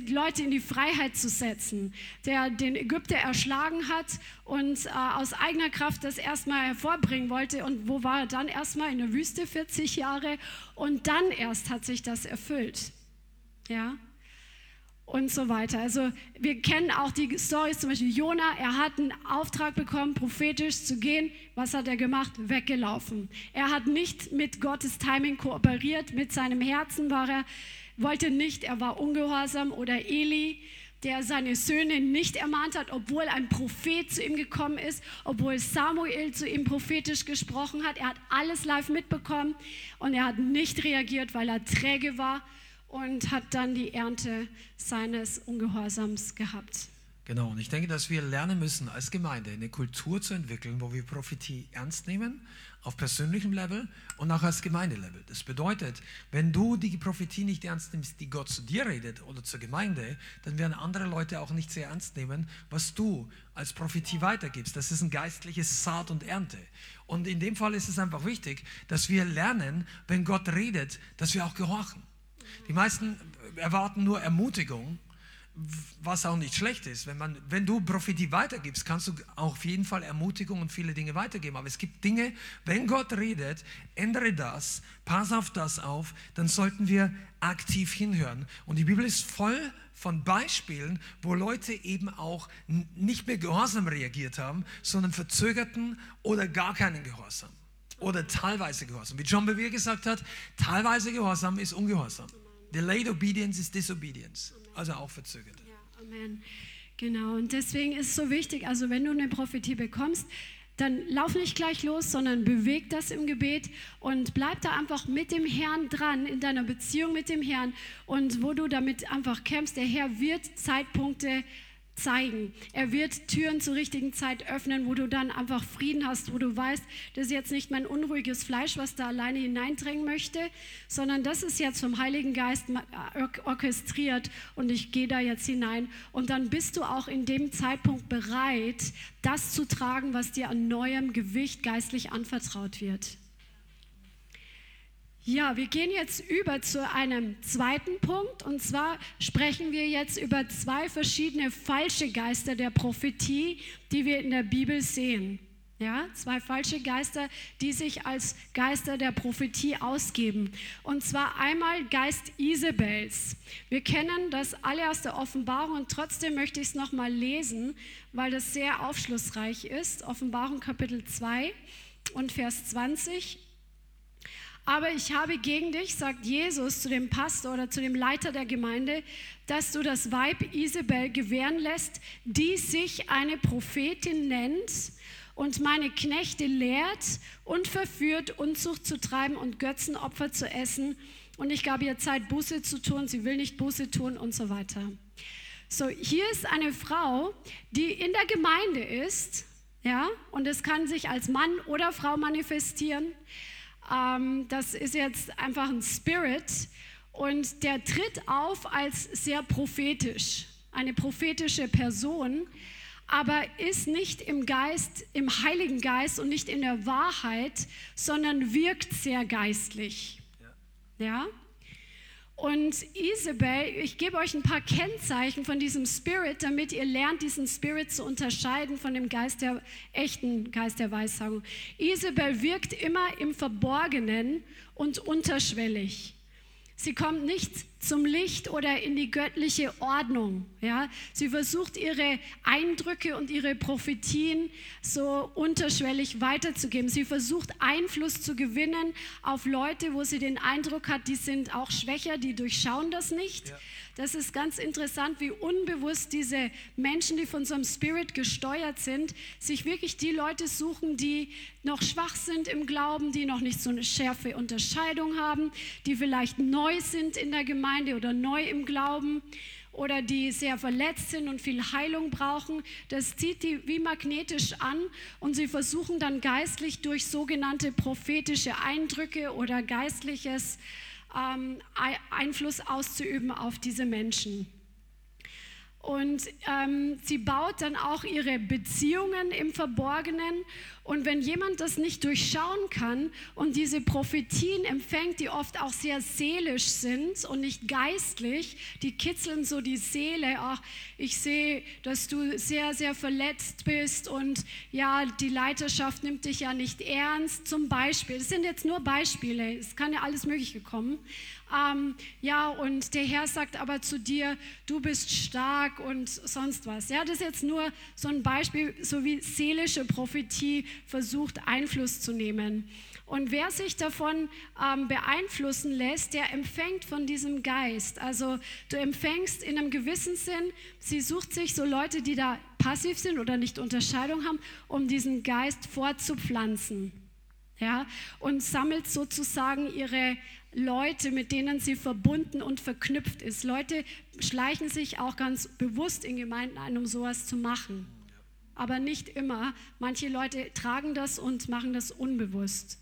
[SPEAKER 3] Leute in die Freiheit zu setzen, der den Ägypter erschlagen hat und äh, aus eigener Kraft das erstmal hervorbringen wollte. Und wo war er dann erstmal? In der Wüste 40 Jahre. Und dann erst hat sich das erfüllt. Ja und so weiter. Also wir kennen auch die Stories, zum Beispiel Jona, er hat einen Auftrag bekommen, prophetisch zu gehen. Was hat er gemacht? Weggelaufen. Er hat nicht mit Gottes Timing kooperiert, mit seinem Herzen war er, wollte nicht, er war ungehorsam. Oder Eli, der seine Söhne nicht ermahnt hat, obwohl ein Prophet zu ihm gekommen ist, obwohl Samuel zu ihm prophetisch gesprochen hat. Er hat alles live mitbekommen und er hat nicht reagiert, weil er träge war und hat dann die Ernte seines Ungehorsams gehabt.
[SPEAKER 2] Genau, und ich denke, dass wir lernen müssen, als Gemeinde eine Kultur zu entwickeln, wo wir Prophetie ernst nehmen, auf persönlichem Level und auch als Gemeindelevel. Das bedeutet, wenn du die Prophetie nicht ernst nimmst, die Gott zu dir redet oder zur Gemeinde, dann werden andere Leute auch nicht sehr ernst nehmen, was du als Prophetie weitergibst. Das ist ein geistliches Saat und Ernte. Und in dem Fall ist es einfach wichtig, dass wir lernen, wenn Gott redet, dass wir auch gehorchen. Die meisten erwarten nur Ermutigung, was auch nicht schlecht ist. Wenn, man, wenn du Prophetie weitergibst, kannst du auch auf jeden Fall Ermutigung und viele Dinge weitergeben. Aber es gibt Dinge, wenn Gott redet, ändere das, pass auf das auf, dann sollten wir aktiv hinhören. Und die Bibel ist voll von Beispielen, wo Leute eben auch nicht mehr gehorsam reagiert haben, sondern verzögerten oder gar keinen Gehorsam. Oder teilweise Gehorsam. Wie John Bevere gesagt hat, teilweise Gehorsam ist Ungehorsam. Delayed obedience is disobedience. Also auch verzögert.
[SPEAKER 3] Ja, Amen. Genau, und deswegen ist es so wichtig, also wenn du eine Prophetie bekommst, dann lauf nicht gleich los, sondern beweg das im Gebet und bleib da einfach mit dem Herrn dran, in deiner Beziehung mit dem Herrn und wo du damit einfach kämpfst. Der Herr wird Zeitpunkte zeigen. Er wird Türen zur richtigen Zeit öffnen, wo du dann einfach Frieden hast, wo du weißt, das ist jetzt nicht mein unruhiges Fleisch, was da alleine hineindrängen möchte, sondern das ist jetzt vom Heiligen Geist orchestriert und ich gehe da jetzt hinein. Und dann bist du auch in dem Zeitpunkt bereit, das zu tragen, was dir an neuem Gewicht geistlich anvertraut wird. Ja, wir gehen jetzt über zu einem zweiten Punkt und zwar sprechen wir jetzt über zwei verschiedene falsche Geister der Prophetie, die wir in der Bibel sehen. Ja, zwei falsche Geister, die sich als Geister der Prophetie ausgeben. Und zwar einmal Geist Isabels. Wir kennen das alle aus der Offenbarung und trotzdem möchte ich es nochmal lesen, weil das sehr aufschlussreich ist. Offenbarung Kapitel 2 und Vers 20. Aber ich habe gegen dich, sagt Jesus zu dem Pastor oder zu dem Leiter der Gemeinde, dass du das Weib Isabel gewähren lässt, die sich eine Prophetin nennt und meine Knechte lehrt und verführt, Unzucht zu treiben und Götzenopfer zu essen. Und ich gab ihr Zeit, Buße zu tun. Sie will nicht Buße tun und so weiter. So, hier ist eine Frau, die in der Gemeinde ist, ja, und es kann sich als Mann oder Frau manifestieren. Ähm, das ist jetzt einfach ein Spirit und der tritt auf als sehr prophetisch, eine prophetische Person, aber ist nicht im Geist, im Heiligen Geist und nicht in der Wahrheit, sondern wirkt sehr geistlich. Ja? ja? Und Isabel, ich gebe euch ein paar Kennzeichen von diesem Spirit, damit ihr lernt, diesen Spirit zu unterscheiden von dem Geist der echten Geist der Weissagung. Isabel wirkt immer im Verborgenen und unterschwellig. Sie kommt nicht zum Licht oder in die göttliche Ordnung. Ja? Sie versucht ihre Eindrücke und ihre Prophetien so unterschwellig weiterzugeben. Sie versucht Einfluss zu gewinnen auf Leute, wo sie den Eindruck hat, die sind auch schwächer, die durchschauen das nicht. Ja. Das ist ganz interessant, wie unbewusst diese Menschen, die von so einem Spirit gesteuert sind, sich wirklich die Leute suchen, die noch schwach sind im Glauben, die noch nicht so eine schärfe Unterscheidung haben, die vielleicht neu sind in der Gemeinde oder neu im Glauben oder die sehr verletzt sind und viel Heilung brauchen. Das zieht die wie magnetisch an und sie versuchen dann geistlich durch sogenannte prophetische Eindrücke oder geistliches ähm, Einfluss auszuüben auf diese Menschen. Und ähm, sie baut dann auch ihre Beziehungen im Verborgenen und wenn jemand das nicht durchschauen kann und diese Prophetien empfängt, die oft auch sehr seelisch sind und nicht geistlich, die kitzeln so die Seele, ach, ich sehe, dass du sehr, sehr verletzt bist und ja, die Leiterschaft nimmt dich ja nicht ernst, zum Beispiel. Das sind jetzt nur Beispiele, es kann ja alles Mögliche kommen. Ähm, ja, und der Herr sagt aber zu dir, du bist stark und sonst was. Ja, das ist jetzt nur so ein Beispiel, so wie seelische Prophetie versucht, Einfluss zu nehmen. Und wer sich davon ähm, beeinflussen lässt, der empfängt von diesem Geist. Also du empfängst in einem gewissen Sinn, sie sucht sich so Leute, die da passiv sind oder nicht Unterscheidung haben, um diesen Geist fortzupflanzen. Ja, und sammelt sozusagen ihre Leute, mit denen sie verbunden und verknüpft ist. Leute schleichen sich auch ganz bewusst in Gemeinden ein, um sowas zu machen aber nicht immer. Manche Leute tragen das und machen das unbewusst.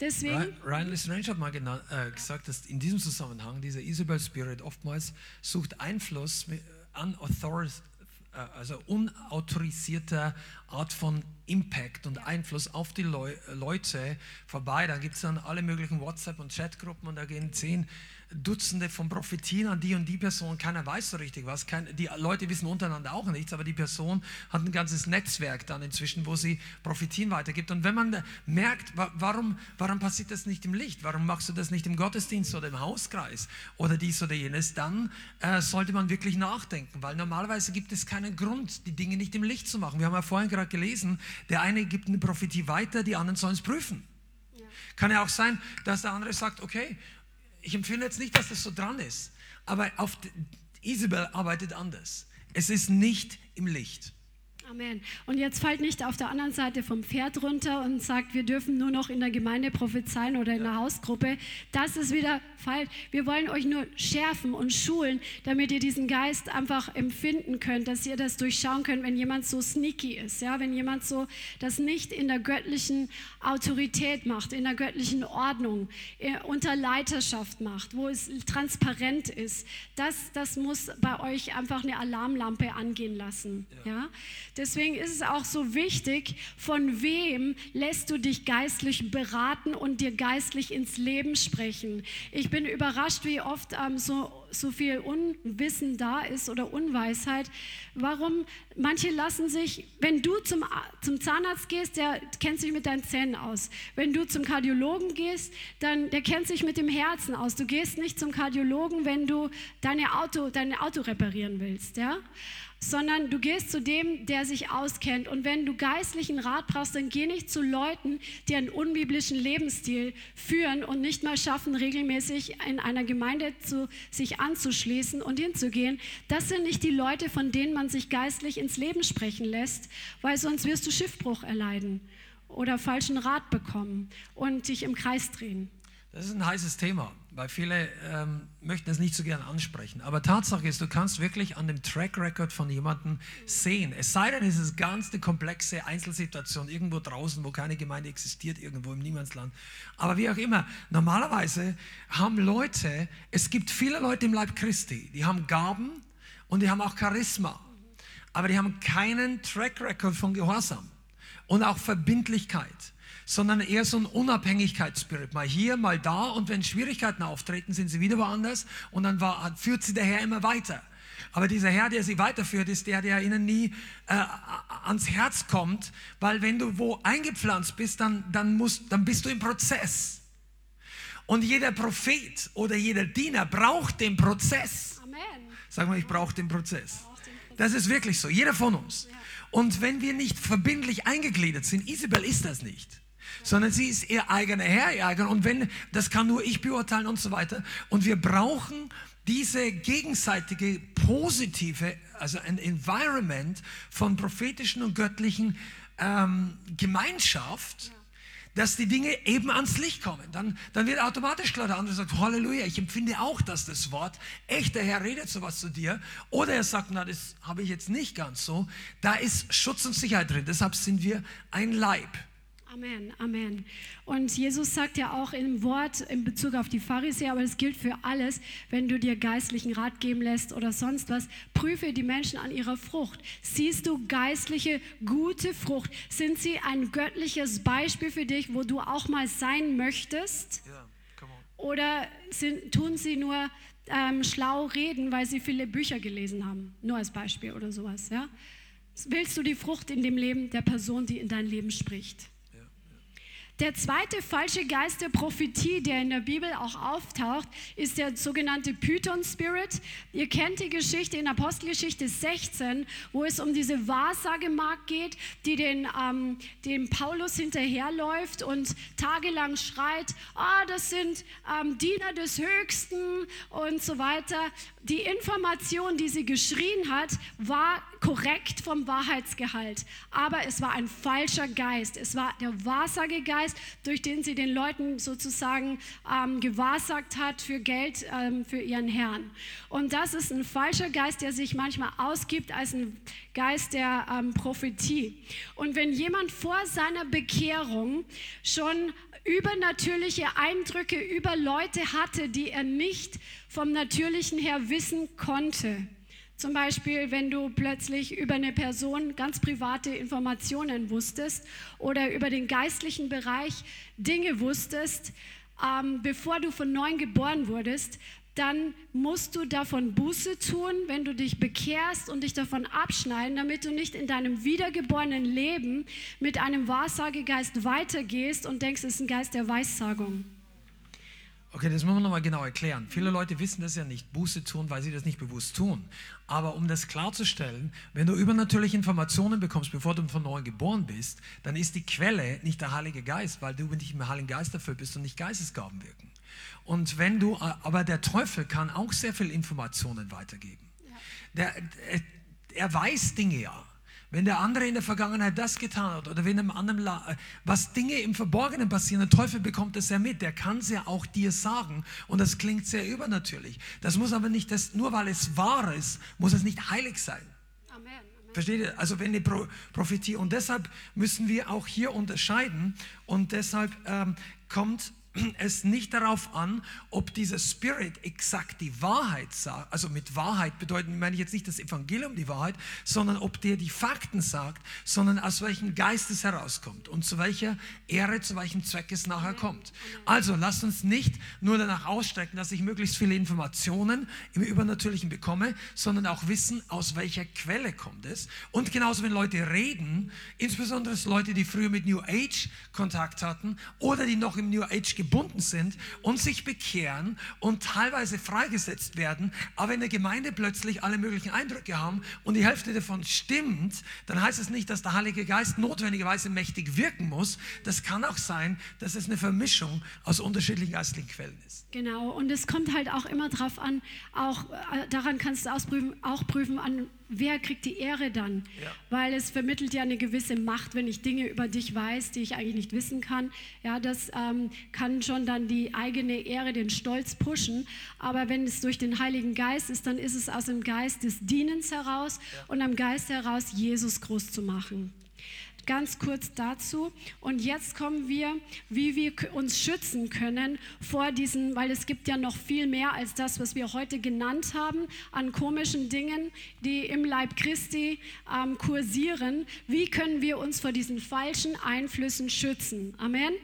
[SPEAKER 2] Deswegen. Ryan, Ryan hat mal genannt, äh, gesagt, dass in diesem Zusammenhang dieser Isabel Spirit oftmals sucht Einfluss an Authority, äh, also unautorisierter Art von Impact und Einfluss auf die Leu Leute vorbei. Da gibt es dann alle möglichen WhatsApp- und Chatgruppen und da gehen zehn Dutzende von Prophetien an die und die Person. Keiner weiß so richtig was. Kein, die Leute wissen untereinander auch nichts, aber die Person hat ein ganzes Netzwerk dann inzwischen, wo sie Prophetien weitergibt. Und wenn man merkt, warum, warum passiert das nicht im Licht? Warum machst du das nicht im Gottesdienst oder im Hauskreis oder dies oder jenes? Dann äh, sollte man wirklich nachdenken, weil normalerweise gibt es keinen Grund, die Dinge nicht im Licht zu machen. Wir haben ja vorhin gerade gelesen, der eine gibt eine Prophetie weiter, die anderen sollen es prüfen. Ja. Kann ja auch sein, dass der andere sagt, okay, ich empfinde jetzt nicht, dass das so dran ist, aber auf Isabel arbeitet anders. Es ist nicht im Licht.
[SPEAKER 3] Amen. Und jetzt fallt nicht auf der anderen Seite vom Pferd runter und sagt, wir dürfen nur noch in der Gemeinde prophezeien oder in der Hausgruppe. Das ist wieder falsch. Wir wollen euch nur schärfen und schulen, damit ihr diesen Geist einfach empfinden könnt, dass ihr das durchschauen könnt, wenn jemand so sneaky ist, ja, wenn jemand so das nicht in der göttlichen Autorität macht, in der göttlichen Ordnung, äh, unter Leiterschaft macht, wo es transparent ist. Das, das muss bei euch einfach eine Alarmlampe angehen lassen, ja. ja? Deswegen ist es auch so wichtig, von wem lässt du dich geistlich beraten und dir geistlich ins Leben sprechen. Ich bin überrascht, wie oft ähm, so, so viel Unwissen da ist oder Unweisheit. Warum manche lassen sich, wenn du zum, zum Zahnarzt gehst, der kennt sich mit deinen Zähnen aus. Wenn du zum Kardiologen gehst, dann der kennt sich mit dem Herzen aus. Du gehst nicht zum Kardiologen, wenn du deine Auto, dein Auto reparieren willst. Ja? Sondern du gehst zu dem, der sich auskennt. Und wenn du geistlichen Rat brauchst, dann geh nicht zu Leuten, die einen unbiblischen Lebensstil führen und nicht mal schaffen, regelmäßig in einer Gemeinde zu, sich anzuschließen und hinzugehen. Das sind nicht die Leute, von denen man sich geistlich ins Leben sprechen lässt, weil sonst wirst du Schiffbruch erleiden oder falschen Rat bekommen und dich im Kreis drehen.
[SPEAKER 2] Das ist ein heißes Thema weil viele ähm, möchten es nicht so gerne ansprechen. Aber Tatsache ist, du kannst wirklich an dem Track Record von jemandem sehen. Es sei denn, es ist ganz eine komplexe Einzelsituation irgendwo draußen, wo keine Gemeinde existiert, irgendwo im Niemandsland. Aber wie auch immer, normalerweise haben Leute, es gibt viele Leute im Leib Christi, die haben Gaben und die haben auch Charisma. Aber die haben keinen Track Record von Gehorsam und auch Verbindlichkeit sondern eher so ein Unabhängigkeitsspirit. Mal hier, mal da und wenn Schwierigkeiten auftreten, sind sie wieder woanders und dann war, führt sie der Herr immer weiter. Aber dieser Herr, der sie weiterführt, ist der, der ihnen nie äh, ans Herz kommt, weil wenn du wo eingepflanzt bist, dann, dann, musst, dann bist du im Prozess. Und jeder Prophet oder jeder Diener braucht den Prozess.
[SPEAKER 3] Amen.
[SPEAKER 2] Sag mal, ich brauche den Prozess.
[SPEAKER 3] den Prozess.
[SPEAKER 2] Das ist wirklich so, jeder von uns. Und wenn wir nicht verbindlich eingegliedert sind, Isabel ist das nicht, sondern sie ist ihr eigener Herr, ihr eigener. Und wenn, das kann nur ich beurteilen und so weiter. Und wir brauchen diese gegenseitige positive, also ein Environment von prophetischen und göttlichen ähm, Gemeinschaft dass die Dinge eben ans Licht kommen. Dann, dann wird automatisch klar, der andere sagt, Halleluja, ich empfinde auch, dass das Wort, echt, der Herr redet sowas zu dir. Oder er sagt, na, das habe ich jetzt nicht ganz so. Da ist Schutz und Sicherheit drin. Deshalb sind wir ein Leib.
[SPEAKER 3] Amen, Amen. Und Jesus sagt ja auch im Wort in Bezug auf die Pharisäer, aber das gilt für alles, wenn du dir geistlichen Rat geben lässt oder sonst was, prüfe die Menschen an ihrer Frucht. Siehst du geistliche, gute Frucht? Sind sie ein göttliches Beispiel für dich, wo du auch mal sein möchtest?
[SPEAKER 2] On.
[SPEAKER 3] Oder sind, tun sie nur ähm, schlau reden, weil sie viele Bücher gelesen haben? Nur als Beispiel oder sowas, ja? Willst du die Frucht in dem Leben der Person, die in dein Leben spricht? Der zweite falsche Geist der Prophetie, der in der Bibel auch auftaucht, ist der sogenannte Python Spirit. Ihr kennt die Geschichte in Apostelgeschichte 16, wo es um diese Wahrsagemagd geht, die den, ähm, dem Paulus hinterherläuft und tagelang schreit, ah, das sind ähm, Diener des Höchsten und so weiter. Die Information, die sie geschrien hat, war korrekt vom Wahrheitsgehalt, aber es war ein falscher Geist. Es war der Wahrsagegeist, durch den sie den Leuten sozusagen ähm, gewahrsagt hat für Geld ähm, für ihren Herrn. Und das ist ein falscher Geist, der sich manchmal ausgibt als ein Geist der ähm, Prophetie. Und wenn jemand vor seiner Bekehrung schon übernatürliche Eindrücke über Leute hatte, die er nicht vom Natürlichen her wissen konnte, zum Beispiel, wenn du plötzlich über eine Person ganz private Informationen wusstest oder über den geistlichen Bereich Dinge wusstest, ähm, bevor du von neuem geboren wurdest, dann musst du davon Buße tun, wenn du dich bekehrst und dich davon abschneiden, damit du nicht in deinem wiedergeborenen Leben mit einem Wahrsagegeist weitergehst und denkst, es ist ein Geist der Weissagung.
[SPEAKER 2] Okay, das müssen wir nochmal genau erklären. Viele Leute wissen das ja nicht, Buße tun, weil sie das nicht bewusst tun. Aber um das klarzustellen, wenn du übernatürliche Informationen bekommst, bevor du von neuem geboren bist, dann ist die Quelle nicht der Heilige Geist, weil du nicht im Heiligen Geist erfüllt bist und nicht Geistesgaben wirken. Und wenn du, aber der Teufel kann auch sehr viel Informationen weitergeben. Der, er, er weiß Dinge ja. Wenn der andere in der Vergangenheit das getan hat oder wenn einem anderen, La was Dinge im Verborgenen passieren, der Teufel bekommt das ja mit, der kann es ja auch dir sagen und das klingt sehr übernatürlich. Das muss aber nicht, das, nur weil es wahr ist, muss es nicht heilig sein.
[SPEAKER 3] Amen. Amen.
[SPEAKER 2] Versteht ihr? Also wenn eine Pro Prophetie und deshalb müssen wir auch hier unterscheiden und deshalb ähm, kommt es nicht darauf an, ob dieser Spirit exakt die Wahrheit sagt. Also mit Wahrheit bedeuten, meine ich jetzt nicht das Evangelium die Wahrheit, sondern ob der die Fakten sagt, sondern aus welchem Geist es herauskommt und zu welcher Ehre, zu welchem Zweck es nachher kommt. Also lasst uns nicht nur danach ausstrecken, dass ich möglichst viele Informationen im Übernatürlichen bekomme, sondern auch wissen, aus welcher Quelle kommt es. Und genauso, wenn Leute reden, insbesondere Leute, die früher mit New Age Kontakt hatten oder die noch im New Age gebunden sind und sich bekehren und teilweise freigesetzt werden, aber in der Gemeinde plötzlich alle möglichen Eindrücke haben und die Hälfte davon stimmt, dann heißt es nicht, dass der Heilige Geist notwendigerweise mächtig wirken muss. Das kann auch sein, dass es eine Vermischung aus unterschiedlichen geistlichen Quellen ist.
[SPEAKER 3] Genau, und es kommt halt auch immer drauf an, auch äh, daran kannst du ausprüfen, auch prüfen, an wer kriegt die Ehre dann?
[SPEAKER 2] Ja.
[SPEAKER 3] Weil es vermittelt ja eine gewisse Macht, wenn ich Dinge über dich weiß, die ich eigentlich nicht wissen kann. Ja, das ähm, kann schon dann die eigene Ehre, den Stolz pushen. Aber wenn es durch den Heiligen Geist ist, dann ist es aus dem Geist des Dienens heraus und am Geist heraus, Jesus groß zu machen. Ganz kurz dazu. Und jetzt kommen wir, wie wir uns schützen können vor diesen, weil es gibt ja noch viel mehr als das, was wir heute genannt haben, an komischen Dingen, die im Leib Christi ähm, kursieren. Wie können wir uns vor diesen falschen Einflüssen schützen? Amen.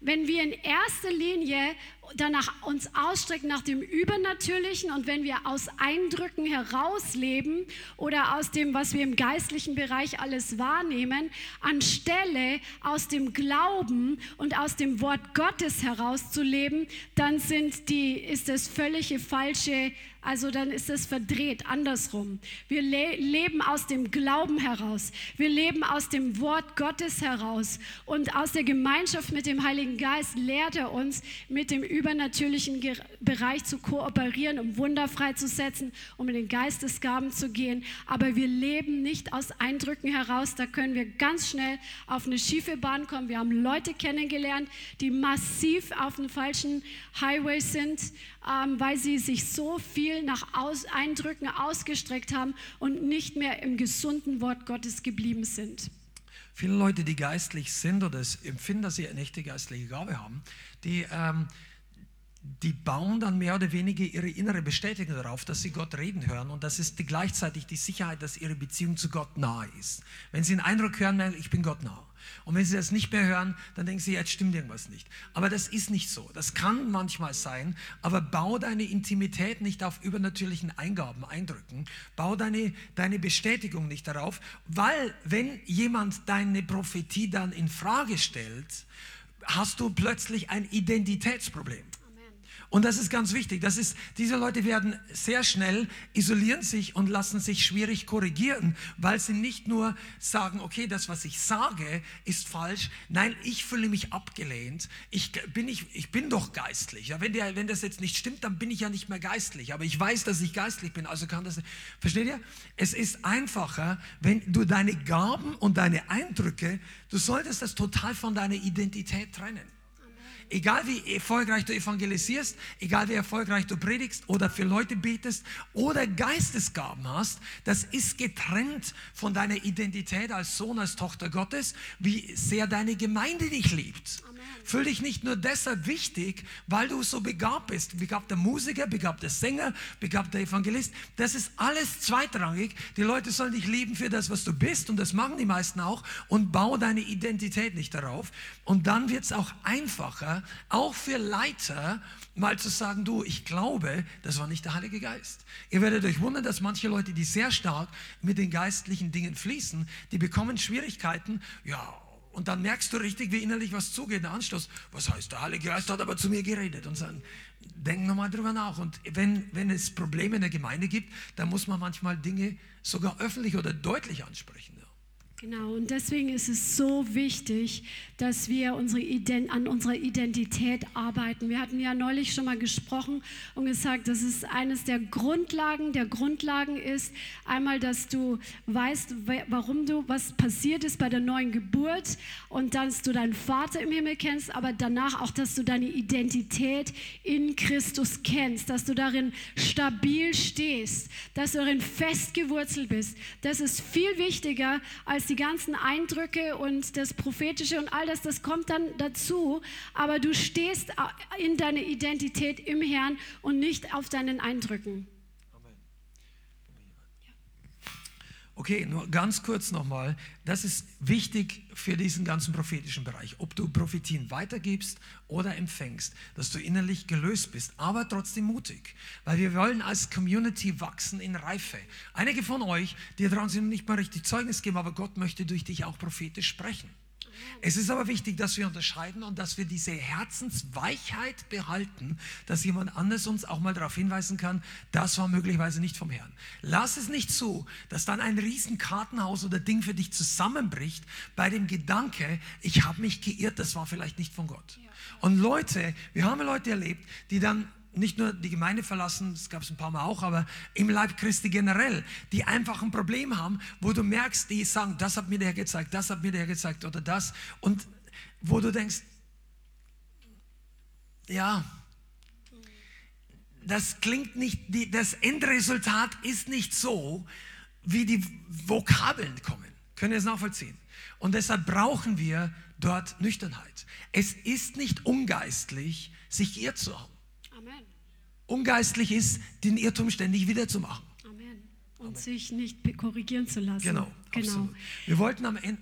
[SPEAKER 3] Wenn wir in erster Linie danach uns ausstrecken nach dem Übernatürlichen und wenn wir aus Eindrücken herausleben oder aus dem, was wir im geistlichen Bereich alles wahrnehmen, anstelle aus dem Glauben und aus dem Wort Gottes herauszuleben, dann sind die, ist das völlige falsche also dann ist es verdreht, andersrum. Wir le leben aus dem Glauben heraus. Wir leben aus dem Wort Gottes heraus. Und aus der Gemeinschaft mit dem Heiligen Geist lehrt er uns, mit dem übernatürlichen Ge Bereich zu kooperieren, um Wunder freizusetzen, um in den Geistesgaben zu gehen. Aber wir leben nicht aus Eindrücken heraus. Da können wir ganz schnell auf eine schiefe Bahn kommen. Wir haben Leute kennengelernt, die massiv auf einem falschen Highway sind, ähm, weil sie sich so viel nach Aus Eindrücken ausgestreckt haben und nicht mehr im gesunden Wort Gottes geblieben sind.
[SPEAKER 2] Viele Leute, die geistlich sind oder es empfinden, dass sie eine echte geistliche Gabe haben, die, ähm, die bauen dann mehr oder weniger ihre innere Bestätigung darauf, dass sie Gott reden hören und das ist die, gleichzeitig die Sicherheit, dass ihre Beziehung zu Gott nahe ist. Wenn sie einen Eindruck hören, ich bin Gott nah. Und wenn sie das nicht mehr hören, dann denken sie, jetzt stimmt irgendwas nicht. Aber das ist nicht so. Das kann manchmal sein, aber bau deine Intimität nicht auf übernatürlichen Eingaben, Eindrücken. Bau deine, deine Bestätigung nicht darauf, weil wenn jemand deine Prophetie dann in Frage stellt, hast du plötzlich ein Identitätsproblem. Und das ist ganz wichtig. Das ist, diese Leute werden sehr schnell, isolieren sich und lassen sich schwierig korrigieren, weil sie nicht nur sagen, okay, das, was ich sage, ist falsch. Nein, ich fühle mich abgelehnt. Ich bin, ich, ich bin doch geistlich. Ja, wenn, der, wenn das jetzt nicht stimmt, dann bin ich ja nicht mehr geistlich. Aber ich weiß, dass ich geistlich bin, also kann das nicht. Versteht ihr? Es ist einfacher, wenn du deine Gaben und deine Eindrücke, du solltest das total von deiner Identität trennen. Egal wie erfolgreich du evangelisierst, egal wie erfolgreich du predigst oder für Leute betest oder Geistesgaben hast, das ist getrennt von deiner Identität als Sohn, als Tochter Gottes, wie sehr deine Gemeinde dich liebt. Fühl dich nicht nur deshalb wichtig, weil du so begabt bist. Begabter Musiker, begabter Sänger, begabter Evangelist. Das ist alles zweitrangig. Die Leute sollen dich lieben für das, was du bist. Und das machen die meisten auch. Und bau deine Identität nicht darauf. Und dann wird es auch einfacher, auch für Leiter, mal zu sagen, du, ich glaube, das war nicht der Heilige Geist. Ihr werdet euch wundern, dass manche Leute, die sehr stark mit den geistlichen Dingen fließen, die bekommen Schwierigkeiten. Ja, und dann merkst du richtig, wie innerlich was zugeht, der Anstoß. Was heißt, der Heilige Geist hat aber zu mir geredet. Und sagen, denk nochmal drüber nach. Und wenn, wenn es Probleme in der Gemeinde gibt, dann muss man manchmal Dinge sogar öffentlich oder deutlich ansprechen.
[SPEAKER 3] Genau, und deswegen ist es so wichtig, dass wir unsere an unserer Identität arbeiten. Wir hatten ja neulich schon mal gesprochen und gesagt, dass es eines der Grundlagen der Grundlagen ist. Einmal, dass du weißt, warum du, was passiert ist bei der neuen Geburt und dass du deinen Vater im Himmel kennst, aber danach auch, dass du deine Identität in Christus kennst, dass du darin stabil stehst, dass du darin festgewurzelt bist. Das ist viel wichtiger als die ganzen Eindrücke und das Prophetische und all das, das kommt dann dazu. Aber du stehst in deiner Identität im Herrn und nicht auf deinen Eindrücken.
[SPEAKER 2] Okay, nur ganz kurz nochmal. Das ist wichtig für diesen ganzen prophetischen Bereich. Ob du Prophetien weitergibst oder empfängst, dass du innerlich gelöst bist, aber trotzdem mutig. Weil wir wollen als Community wachsen in Reife. Einige von euch, die trauen sich nicht mal richtig Zeugnis geben, aber Gott möchte durch dich auch prophetisch sprechen. Es ist aber wichtig, dass wir unterscheiden und dass wir diese Herzensweichheit behalten, dass jemand anders uns auch mal darauf hinweisen kann, das war möglicherweise nicht vom Herrn. Lass es nicht zu, dass dann ein riesen Kartenhaus oder Ding für dich zusammenbricht bei dem Gedanke, ich habe mich geirrt, das war vielleicht nicht von Gott. Und Leute, wir haben Leute erlebt, die dann nicht nur die Gemeinde verlassen, das gab es ein paar Mal auch, aber im Leib Christi generell, die einfach ein Problem haben, wo du merkst, die sagen, das hat mir der gezeigt, das hat mir der gezeigt oder das. Und wo du denkst, ja, das klingt nicht, das Endresultat ist nicht so, wie die Vokabeln kommen. Können ihr es nachvollziehen? Und deshalb brauchen wir dort Nüchternheit. Es ist nicht ungeistlich, sich geirrt zu haben ungeistlich ist, den Irrtum ständig wieder zu machen.
[SPEAKER 3] Amen. Und Amen. sich nicht korrigieren zu lassen.
[SPEAKER 2] Genau. genau. Wir wollten am Ende.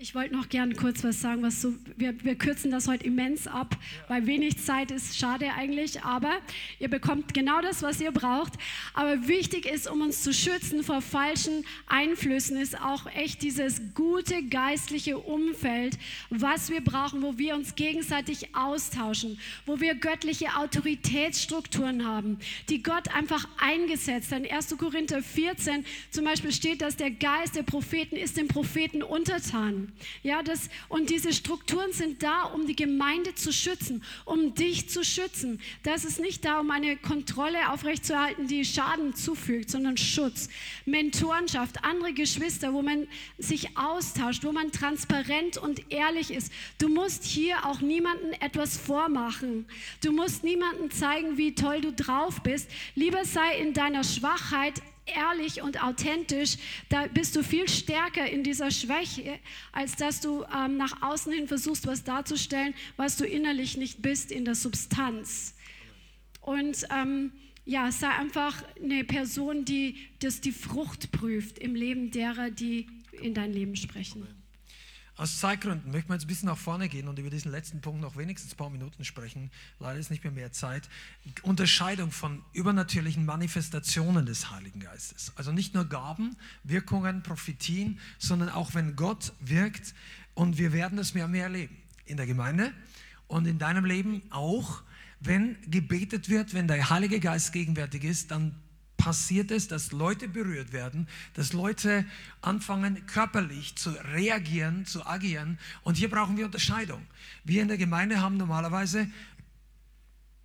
[SPEAKER 3] Ich wollte noch gern kurz was sagen, was so, wir, wir kürzen das heute immens ab, weil wenig Zeit ist, schade eigentlich, aber ihr bekommt genau das, was ihr braucht. Aber wichtig ist, um uns zu schützen vor falschen Einflüssen, ist auch echt dieses gute geistliche Umfeld, was wir brauchen, wo wir uns gegenseitig austauschen, wo wir göttliche Autoritätsstrukturen haben, die Gott einfach eingesetzt hat. In 1. Korinther 14 zum Beispiel steht, dass der Geist der Propheten ist dem Propheten untertan. Ja, das, und diese Strukturen sind da, um die Gemeinde zu schützen, um dich zu schützen. Das ist nicht da, um eine Kontrolle aufrechtzuerhalten, die Schaden zufügt, sondern Schutz. Mentorenschaft, andere Geschwister, wo man sich austauscht, wo man transparent und ehrlich ist. Du musst hier auch niemandem etwas vormachen. Du musst niemandem zeigen, wie toll du drauf bist. Lieber sei in deiner Schwachheit ehrlich und authentisch, da bist du viel stärker in dieser Schwäche, als dass du ähm, nach außen hin versuchst, was darzustellen, was du innerlich nicht bist in der Substanz. Und ähm, ja, sei einfach eine Person, die das die Frucht prüft im Leben derer, die in dein Leben sprechen.
[SPEAKER 2] Aus Zeitgründen möchten wir jetzt ein bisschen nach vorne gehen und über diesen letzten Punkt noch wenigstens ein paar Minuten sprechen. Leider ist nicht mehr mehr Zeit. Unterscheidung von übernatürlichen Manifestationen des Heiligen Geistes. Also nicht nur Gaben, Wirkungen, Prophetien, sondern auch wenn Gott wirkt und wir werden das mehr und mehr erleben. In der Gemeinde und in deinem Leben auch. Wenn gebetet wird, wenn der Heilige Geist gegenwärtig ist, dann passiert es, dass Leute berührt werden, dass Leute anfangen körperlich zu reagieren, zu agieren. Und hier brauchen wir Unterscheidung. Wir in der Gemeinde haben normalerweise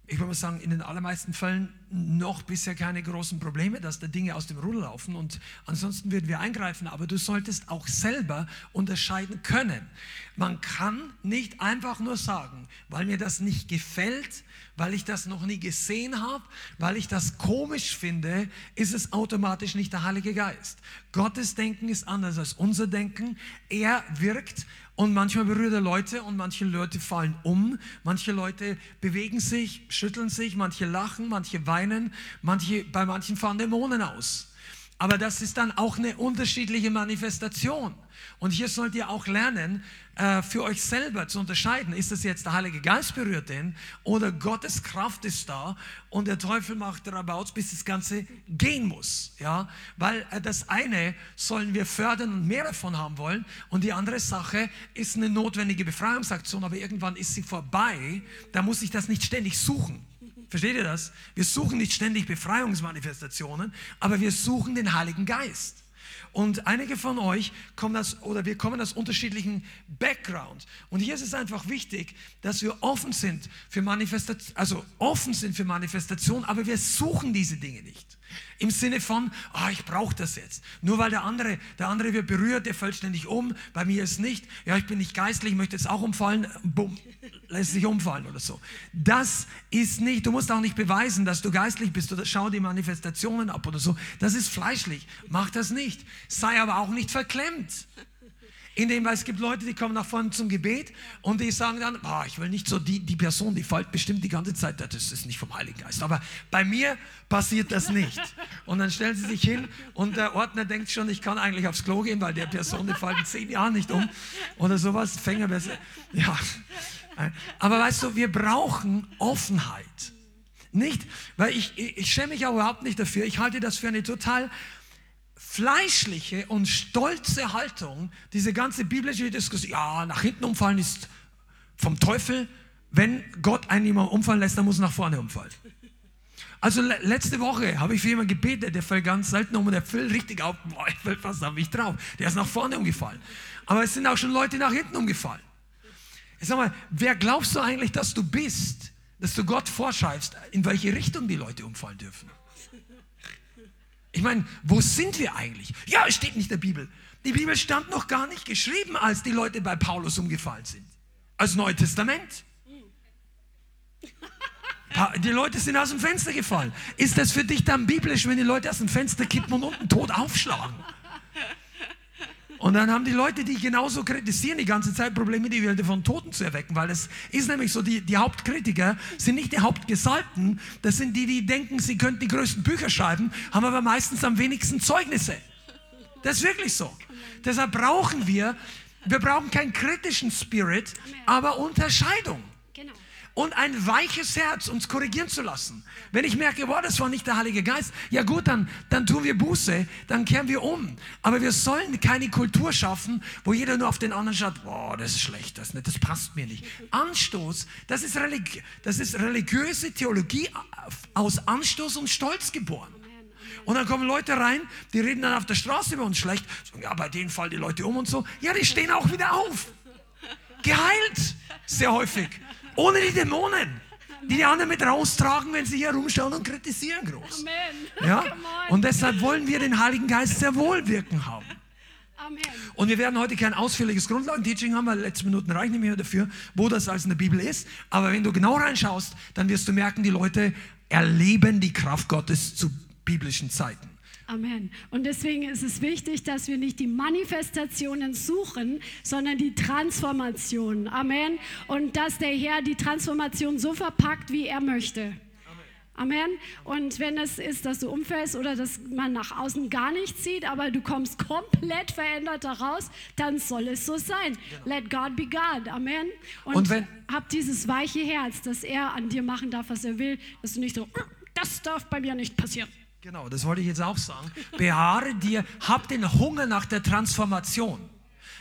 [SPEAKER 2] ich würde mal sagen, in den allermeisten Fällen noch bisher keine großen Probleme, dass da Dinge aus dem Ruder laufen und ansonsten würden wir eingreifen, aber du solltest auch selber unterscheiden können. Man kann nicht einfach nur sagen, weil mir das nicht gefällt, weil ich das noch nie gesehen habe, weil ich das komisch finde, ist es automatisch nicht der Heilige Geist. Gottes Denken ist anders als unser Denken. Er wirkt und manchmal berührt er Leute und manche Leute fallen um, manche Leute bewegen sich, schütteln sich, manche lachen, manche weinen, manche, bei manchen fahren Dämonen aus. Aber das ist dann auch eine unterschiedliche Manifestation. Und hier sollt ihr auch lernen, äh, für euch selber zu unterscheiden, ist das jetzt der Heilige Geist berührt den oder Gottes Kraft ist da und der Teufel macht Rabauts, bis das Ganze gehen muss. Ja? Weil äh, das eine sollen wir fördern und mehr davon haben wollen und die andere Sache ist eine notwendige Befreiungsaktion, aber irgendwann ist sie vorbei, da muss ich das nicht ständig suchen. Versteht ihr das? Wir suchen nicht ständig Befreiungsmanifestationen, aber wir suchen den Heiligen Geist. Und einige von euch kommen aus, oder wir kommen aus unterschiedlichen Backgrounds. Und hier ist es einfach wichtig, dass wir offen sind für Manifestation, also offen sind für Manifestation, aber wir suchen diese Dinge nicht. Im Sinne von, ah, ich brauche das jetzt. Nur weil der andere, der andere wird berührt, der fällt ständig um, bei mir ist nicht. Ja, ich bin nicht geistlich, ich möchte jetzt auch umfallen, bumm, lässt sich umfallen oder so. Das ist nicht, du musst auch nicht beweisen, dass du geistlich bist oder schau die Manifestationen ab oder so. Das ist fleischlich, mach das nicht. Sei aber auch nicht verklemmt. In dem, weil es gibt Leute, die kommen nach vorne zum Gebet und die sagen dann, oh, ich will nicht so, die, die Person, die fällt bestimmt die ganze Zeit, das ist nicht vom Heiligen Geist. Aber bei mir passiert das nicht. Und dann stellen sie sich hin und der Ordner denkt schon, ich kann eigentlich aufs Klo gehen, weil der Person, die fällt in zehn Jahren nicht um oder sowas. Fänger, ja. Aber weißt du, wir brauchen Offenheit. Nicht, weil ich, ich schäme mich auch überhaupt nicht dafür. Ich halte das für eine total fleischliche und stolze Haltung, diese ganze biblische Diskussion, ja, nach hinten umfallen ist vom Teufel. Wenn Gott einen jemand umfallen lässt, dann muss er nach vorne umfallen. Also letzte Woche habe ich für jemanden gebetet, der fällt ganz selten um und der fällt richtig auf. Boah, ich fällt fast auf mich drauf. Der ist nach vorne umgefallen. Aber es sind auch schon Leute nach hinten umgefallen. Ich sag mal, wer glaubst du eigentlich, dass du bist, dass du Gott vorschreibst, in welche Richtung die Leute umfallen dürfen? Ich meine, wo sind wir eigentlich? Ja, es steht nicht in der Bibel. Die Bibel stand noch gar nicht geschrieben, als die Leute bei Paulus umgefallen sind. Als Neue Testament. Die Leute sind aus dem Fenster gefallen. Ist das für dich dann biblisch, wenn die Leute aus dem Fenster kippen und unten tot aufschlagen? Und dann haben die Leute, die genauso kritisieren, die ganze Zeit Probleme, die Welt von Toten zu erwecken, weil es ist nämlich so, die, die Hauptkritiker sind nicht die Hauptgesalbten, das sind die, die denken, sie könnten die größten Bücher schreiben, haben aber meistens am wenigsten Zeugnisse. Das ist wirklich so. Deshalb brauchen wir Wir brauchen keinen kritischen Spirit, aber Unterscheidung. Und ein weiches Herz, uns korrigieren zu lassen. Wenn ich merke, boah, das war nicht der Heilige Geist, ja gut, dann, dann tun wir Buße, dann kehren wir um. Aber wir sollen keine Kultur schaffen, wo jeder nur auf den anderen schaut, boah, das ist schlecht, das, das passt mir nicht. Anstoß, das ist, religi das ist religiöse Theologie aus Anstoß und Stolz geboren. Und dann kommen Leute rein, die reden dann auf der Straße über uns schlecht. Sagen, ja, bei denen fallen die Leute um und so. Ja, die stehen auch wieder auf. Geheilt, sehr häufig. Ohne die Dämonen, die die anderen mit raustragen, wenn sie hier rumschauen und kritisieren groß.
[SPEAKER 3] Amen.
[SPEAKER 2] Ja? Und deshalb wollen wir den Heiligen Geist sehr wohl wirken haben.
[SPEAKER 3] Amen.
[SPEAKER 2] Und wir werden heute kein ausführliches Grundlagenteaching haben, weil letzte Minuten reichen nicht mehr dafür, wo das alles in der Bibel ist. Aber wenn du genau reinschaust, dann wirst du merken, die Leute erleben die Kraft Gottes zu biblischen Zeiten.
[SPEAKER 3] Amen. Und deswegen ist es wichtig, dass wir nicht die Manifestationen suchen, sondern die Transformation. Amen. Und dass der Herr die Transformation so verpackt, wie er möchte. Amen. Und wenn es ist, dass du umfällst oder dass man nach außen gar nichts sieht, aber du kommst komplett verändert daraus, dann soll es so sein. Let God be God. Amen. Und,
[SPEAKER 2] Und wenn-
[SPEAKER 3] hab dieses weiche Herz, dass er an dir machen darf, was er will, dass du nicht so, das darf bei mir nicht passieren.
[SPEAKER 2] Genau, das wollte ich jetzt auch sagen. Beharre dir, hab den Hunger nach der Transformation.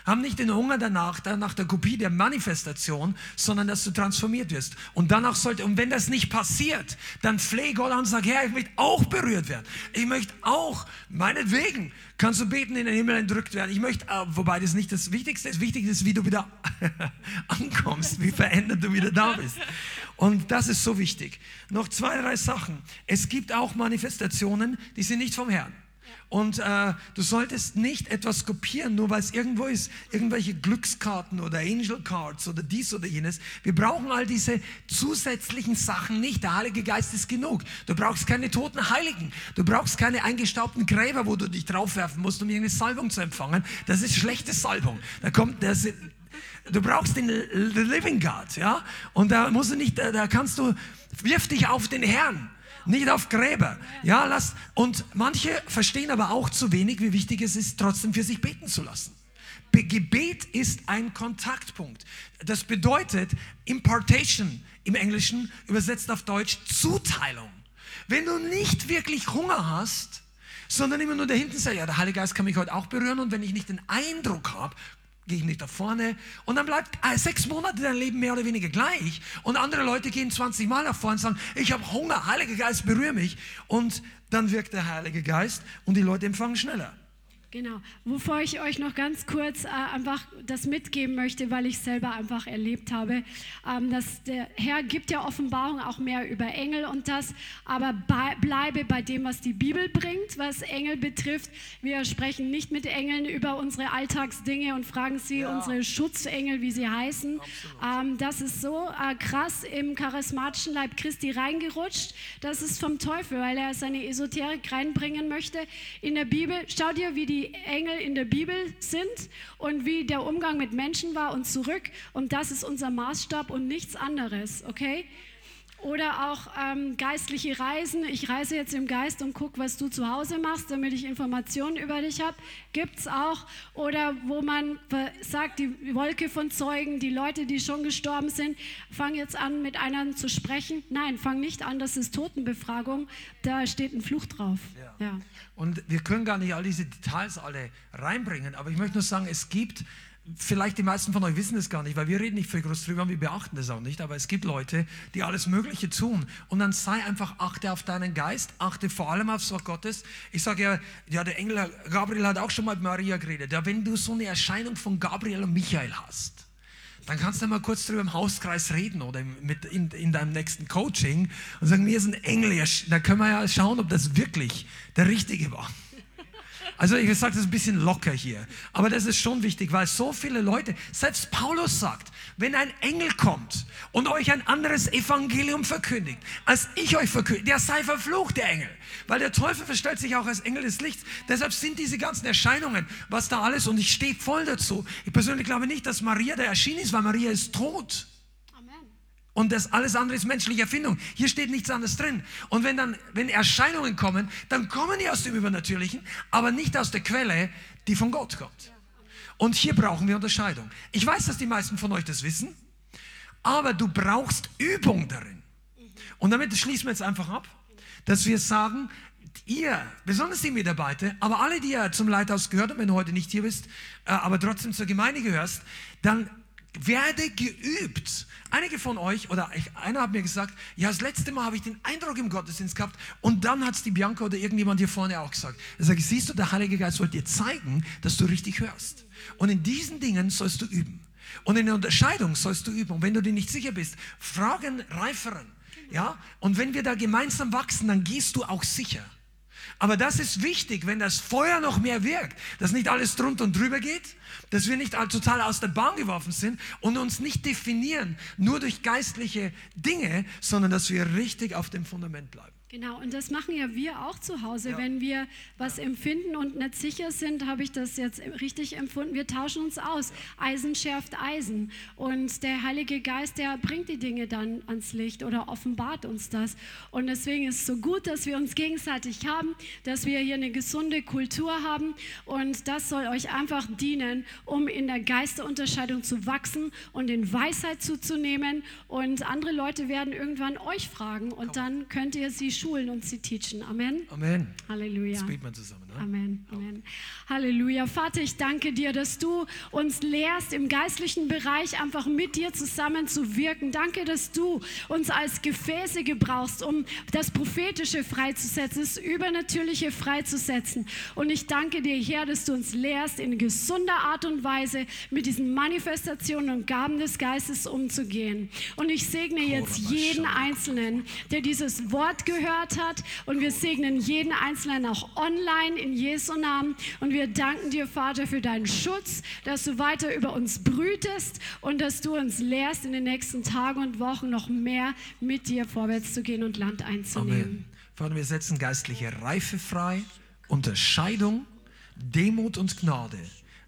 [SPEAKER 2] Hab nicht den Hunger danach, nach der Kopie der Manifestation, sondern dass du transformiert wirst. Und danach sollte, und wenn das nicht passiert, dann fleh Gott an und sag, Herr, ich möchte auch berührt werden. Ich möchte auch, meinetwegen, kannst du beten, in den Himmel entrückt werden. Ich möchte, äh, wobei das nicht das Wichtigste ist. Wichtig ist, wie du wieder ankommst, wie verändert du wieder da bist. Und das ist so wichtig. Noch zwei, drei Sachen. Es gibt auch Manifestationen, die sind nicht vom Herrn. Und äh, du solltest nicht etwas kopieren, nur weil es irgendwo ist. Irgendwelche Glückskarten oder Angel Cards oder dies oder jenes. Wir brauchen all diese zusätzlichen Sachen nicht. Der Heilige Geist ist genug. Du brauchst keine toten Heiligen. Du brauchst keine eingestaubten Gräber, wo du dich draufwerfen musst, um irgendeine Salbung zu empfangen. Das ist schlechte Salbung. Da kommt, das, Du brauchst den Living God, ja? Und da musst du nicht, da kannst du, wirf dich auf den Herrn, nicht auf Gräber, ja? Lass, und manche verstehen aber auch zu wenig, wie wichtig es ist, trotzdem für sich beten zu lassen. Be Gebet ist ein Kontaktpunkt. Das bedeutet Impartation im Englischen, übersetzt auf Deutsch Zuteilung. Wenn du nicht wirklich Hunger hast, sondern immer nur da hinten sagst, ja, der Heilige Geist kann mich heute auch berühren und wenn ich nicht den Eindruck habe, gehe ich nicht nach vorne. Und dann bleibt äh, sechs Monate dein Leben mehr oder weniger gleich. Und andere Leute gehen 20 Mal nach vorne und sagen, ich habe Hunger, Heiliger Geist, berühre mich. Und dann wirkt der Heilige Geist und die Leute empfangen schneller.
[SPEAKER 3] Genau. Wovor ich euch noch ganz kurz äh, einfach das mitgeben möchte, weil ich selber einfach erlebt habe, ähm, dass der Herr gibt ja Offenbarung auch mehr über Engel und das, aber bei, bleibe bei dem, was die Bibel bringt, was Engel betrifft. Wir sprechen nicht mit Engeln über unsere Alltagsdinge und fragen sie
[SPEAKER 2] Ja.
[SPEAKER 3] unsere Schutzengel, wie sie heißen. Ähm, das ist so äh, krass im charismatischen Leib Christi reingerutscht. Das ist vom Teufel, weil er seine Esoterik reinbringen möchte. In der Bibel, schau dir, wie die Engel in der Bibel sind und wie der Umgang mit Menschen war und zurück. Und das ist unser Maßstab und nichts anderes, okay? Oder auch ähm, geistliche Reisen. Ich reise jetzt im Geist und gucke, was du zu Hause machst, damit ich Informationen über dich habe. Gibt es auch. Oder wo man sagt, die Wolke von Zeugen, die Leute, die schon gestorben sind, fang jetzt an, mit einem zu sprechen. Nein, fang nicht an, das ist Totenbefragung. Da steht ein Fluch drauf. Ja.
[SPEAKER 2] Und wir können gar nicht all diese Details alle reinbringen, aber ich möchte nur sagen, es gibt, vielleicht die meisten von euch wissen es gar nicht, weil wir reden nicht viel groß drüber und wir beachten das auch nicht, aber es gibt Leute, die alles Mögliche tun. Und dann sei einfach, achte auf deinen Geist, achte vor allem aufs Wort Gottes. Ich sage ja, ja, der Engel Gabriel hat auch schon mal mit Maria geredet. Ja, wenn du so eine Erscheinung von Gabriel und Michael hast, dann kannst du mal kurz drüber im Hauskreis reden oder mit in, in deinem nächsten Coaching und sagen, mir ist ein Engel, da können wir ja schauen, ob das wirklich der Richtige war. Also ich sage das ein bisschen locker hier, aber das ist schon wichtig, weil so viele Leute, selbst Paulus sagt, wenn ein Engel kommt und euch ein anderes Evangelium verkündigt, als ich euch verkündige, der sei verflucht, der Engel. Weil der Teufel verstellt sich auch als Engel des Lichts. Deshalb sind diese ganzen Erscheinungen, was da alles, und ich stehe voll dazu. Ich persönlich glaube nicht, dass Maria da erschienen ist, weil Maria ist tot. Und das alles andere ist menschliche Erfindung. Hier steht nichts anderes drin. Und wenn dann, wenn Erscheinungen kommen, dann kommen die aus dem Übernatürlichen, aber nicht aus der Quelle, die von Gott kommt. Und hier brauchen wir Unterscheidung. Ich weiß, dass die meisten von euch das wissen, aber du brauchst Übung darin. Und damit schließen wir jetzt einfach ab, dass wir sagen, ihr, besonders die Mitarbeiter, aber alle, die ja zum Leithaus gehört haben, wenn du heute nicht hier bist, äh, aber trotzdem zur Gemeinde gehörst, dann werde geübt. Einige von euch, oder einer hat mir gesagt, ja, das letzte Mal habe ich den Eindruck im Gottesdienst gehabt und dann hat es die Bianca oder irgendjemand hier vorne auch gesagt. Er sagt, siehst du, der Heilige Geist wollte dir zeigen, dass du richtig hörst. Und in diesen Dingen sollst du üben. Und in der Unterscheidung sollst du üben. Und wenn du dir nicht sicher bist, fragen Reiferen. Ja? Und wenn wir da gemeinsam wachsen, dann gehst du auch sicher. Aber das ist wichtig, wenn das Feuer noch mehr wirkt, dass nicht alles drunter und drüber geht, dass wir nicht total aus der Bahn geworfen sind und uns nicht definieren nur durch geistliche Dinge, sondern dass wir richtig auf dem Fundament bleiben.
[SPEAKER 3] Genau, und das machen ja wir auch zu Hause. Ja. Wenn wir was ja. empfinden und nicht sicher sind, habe ich das jetzt richtig empfunden. Wir tauschen uns aus. Ja. Eisen schärft Eisen. Und der Heilige Geist, der bringt die Dinge dann ans Licht oder offenbart uns das. Und deswegen ist es so gut, dass wir uns gegenseitig haben, dass wir hier eine gesunde Kultur haben. Und das soll euch einfach dienen, um in der Geisterunterscheidung zu wachsen und in Weisheit zuzunehmen. Und andere Leute werden irgendwann euch fragen und dann könnt ihr sie schulen und sie teachen. Amen.
[SPEAKER 2] Amen.
[SPEAKER 3] Halleluja.
[SPEAKER 2] Jetzt beten wir zusammen. Ne?
[SPEAKER 3] Amen. Amen. Halleluja. Vater, ich danke dir, dass du uns lehrst, im geistlichen Bereich einfach mit dir zusammen zu wirken. Danke, dass du uns als Gefäße gebrauchst, um das Prophetische freizusetzen, das Übernatürliche freizusetzen. Und ich danke dir, Herr, dass du uns lehrst, in gesunder Art und Weise mit diesen Manifestationen und Gaben des Geistes umzugehen. Und ich segne jetzt jeden Einzelnen, der dieses Wort gehört gehört hat. Und wir segnen jeden Einzelnen auch online in Jesu Namen. Und wir danken dir, Vater, für deinen Schutz, dass du weiter über uns brütest und dass du uns lehrst, in den nächsten Tagen und Wochen noch mehr mit dir vorwärts zu gehen und Land einzunehmen. Amen.
[SPEAKER 2] Vater, wir setzen geistliche Reife frei, Unterscheidung, Demut und Gnade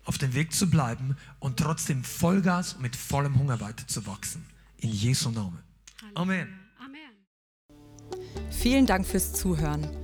[SPEAKER 2] auf dem Weg zu bleiben und trotzdem Vollgas mit vollem Hunger weiter zu wachsen. In Jesu Namen. Amen.
[SPEAKER 4] Vielen Dank fürs Zuhören.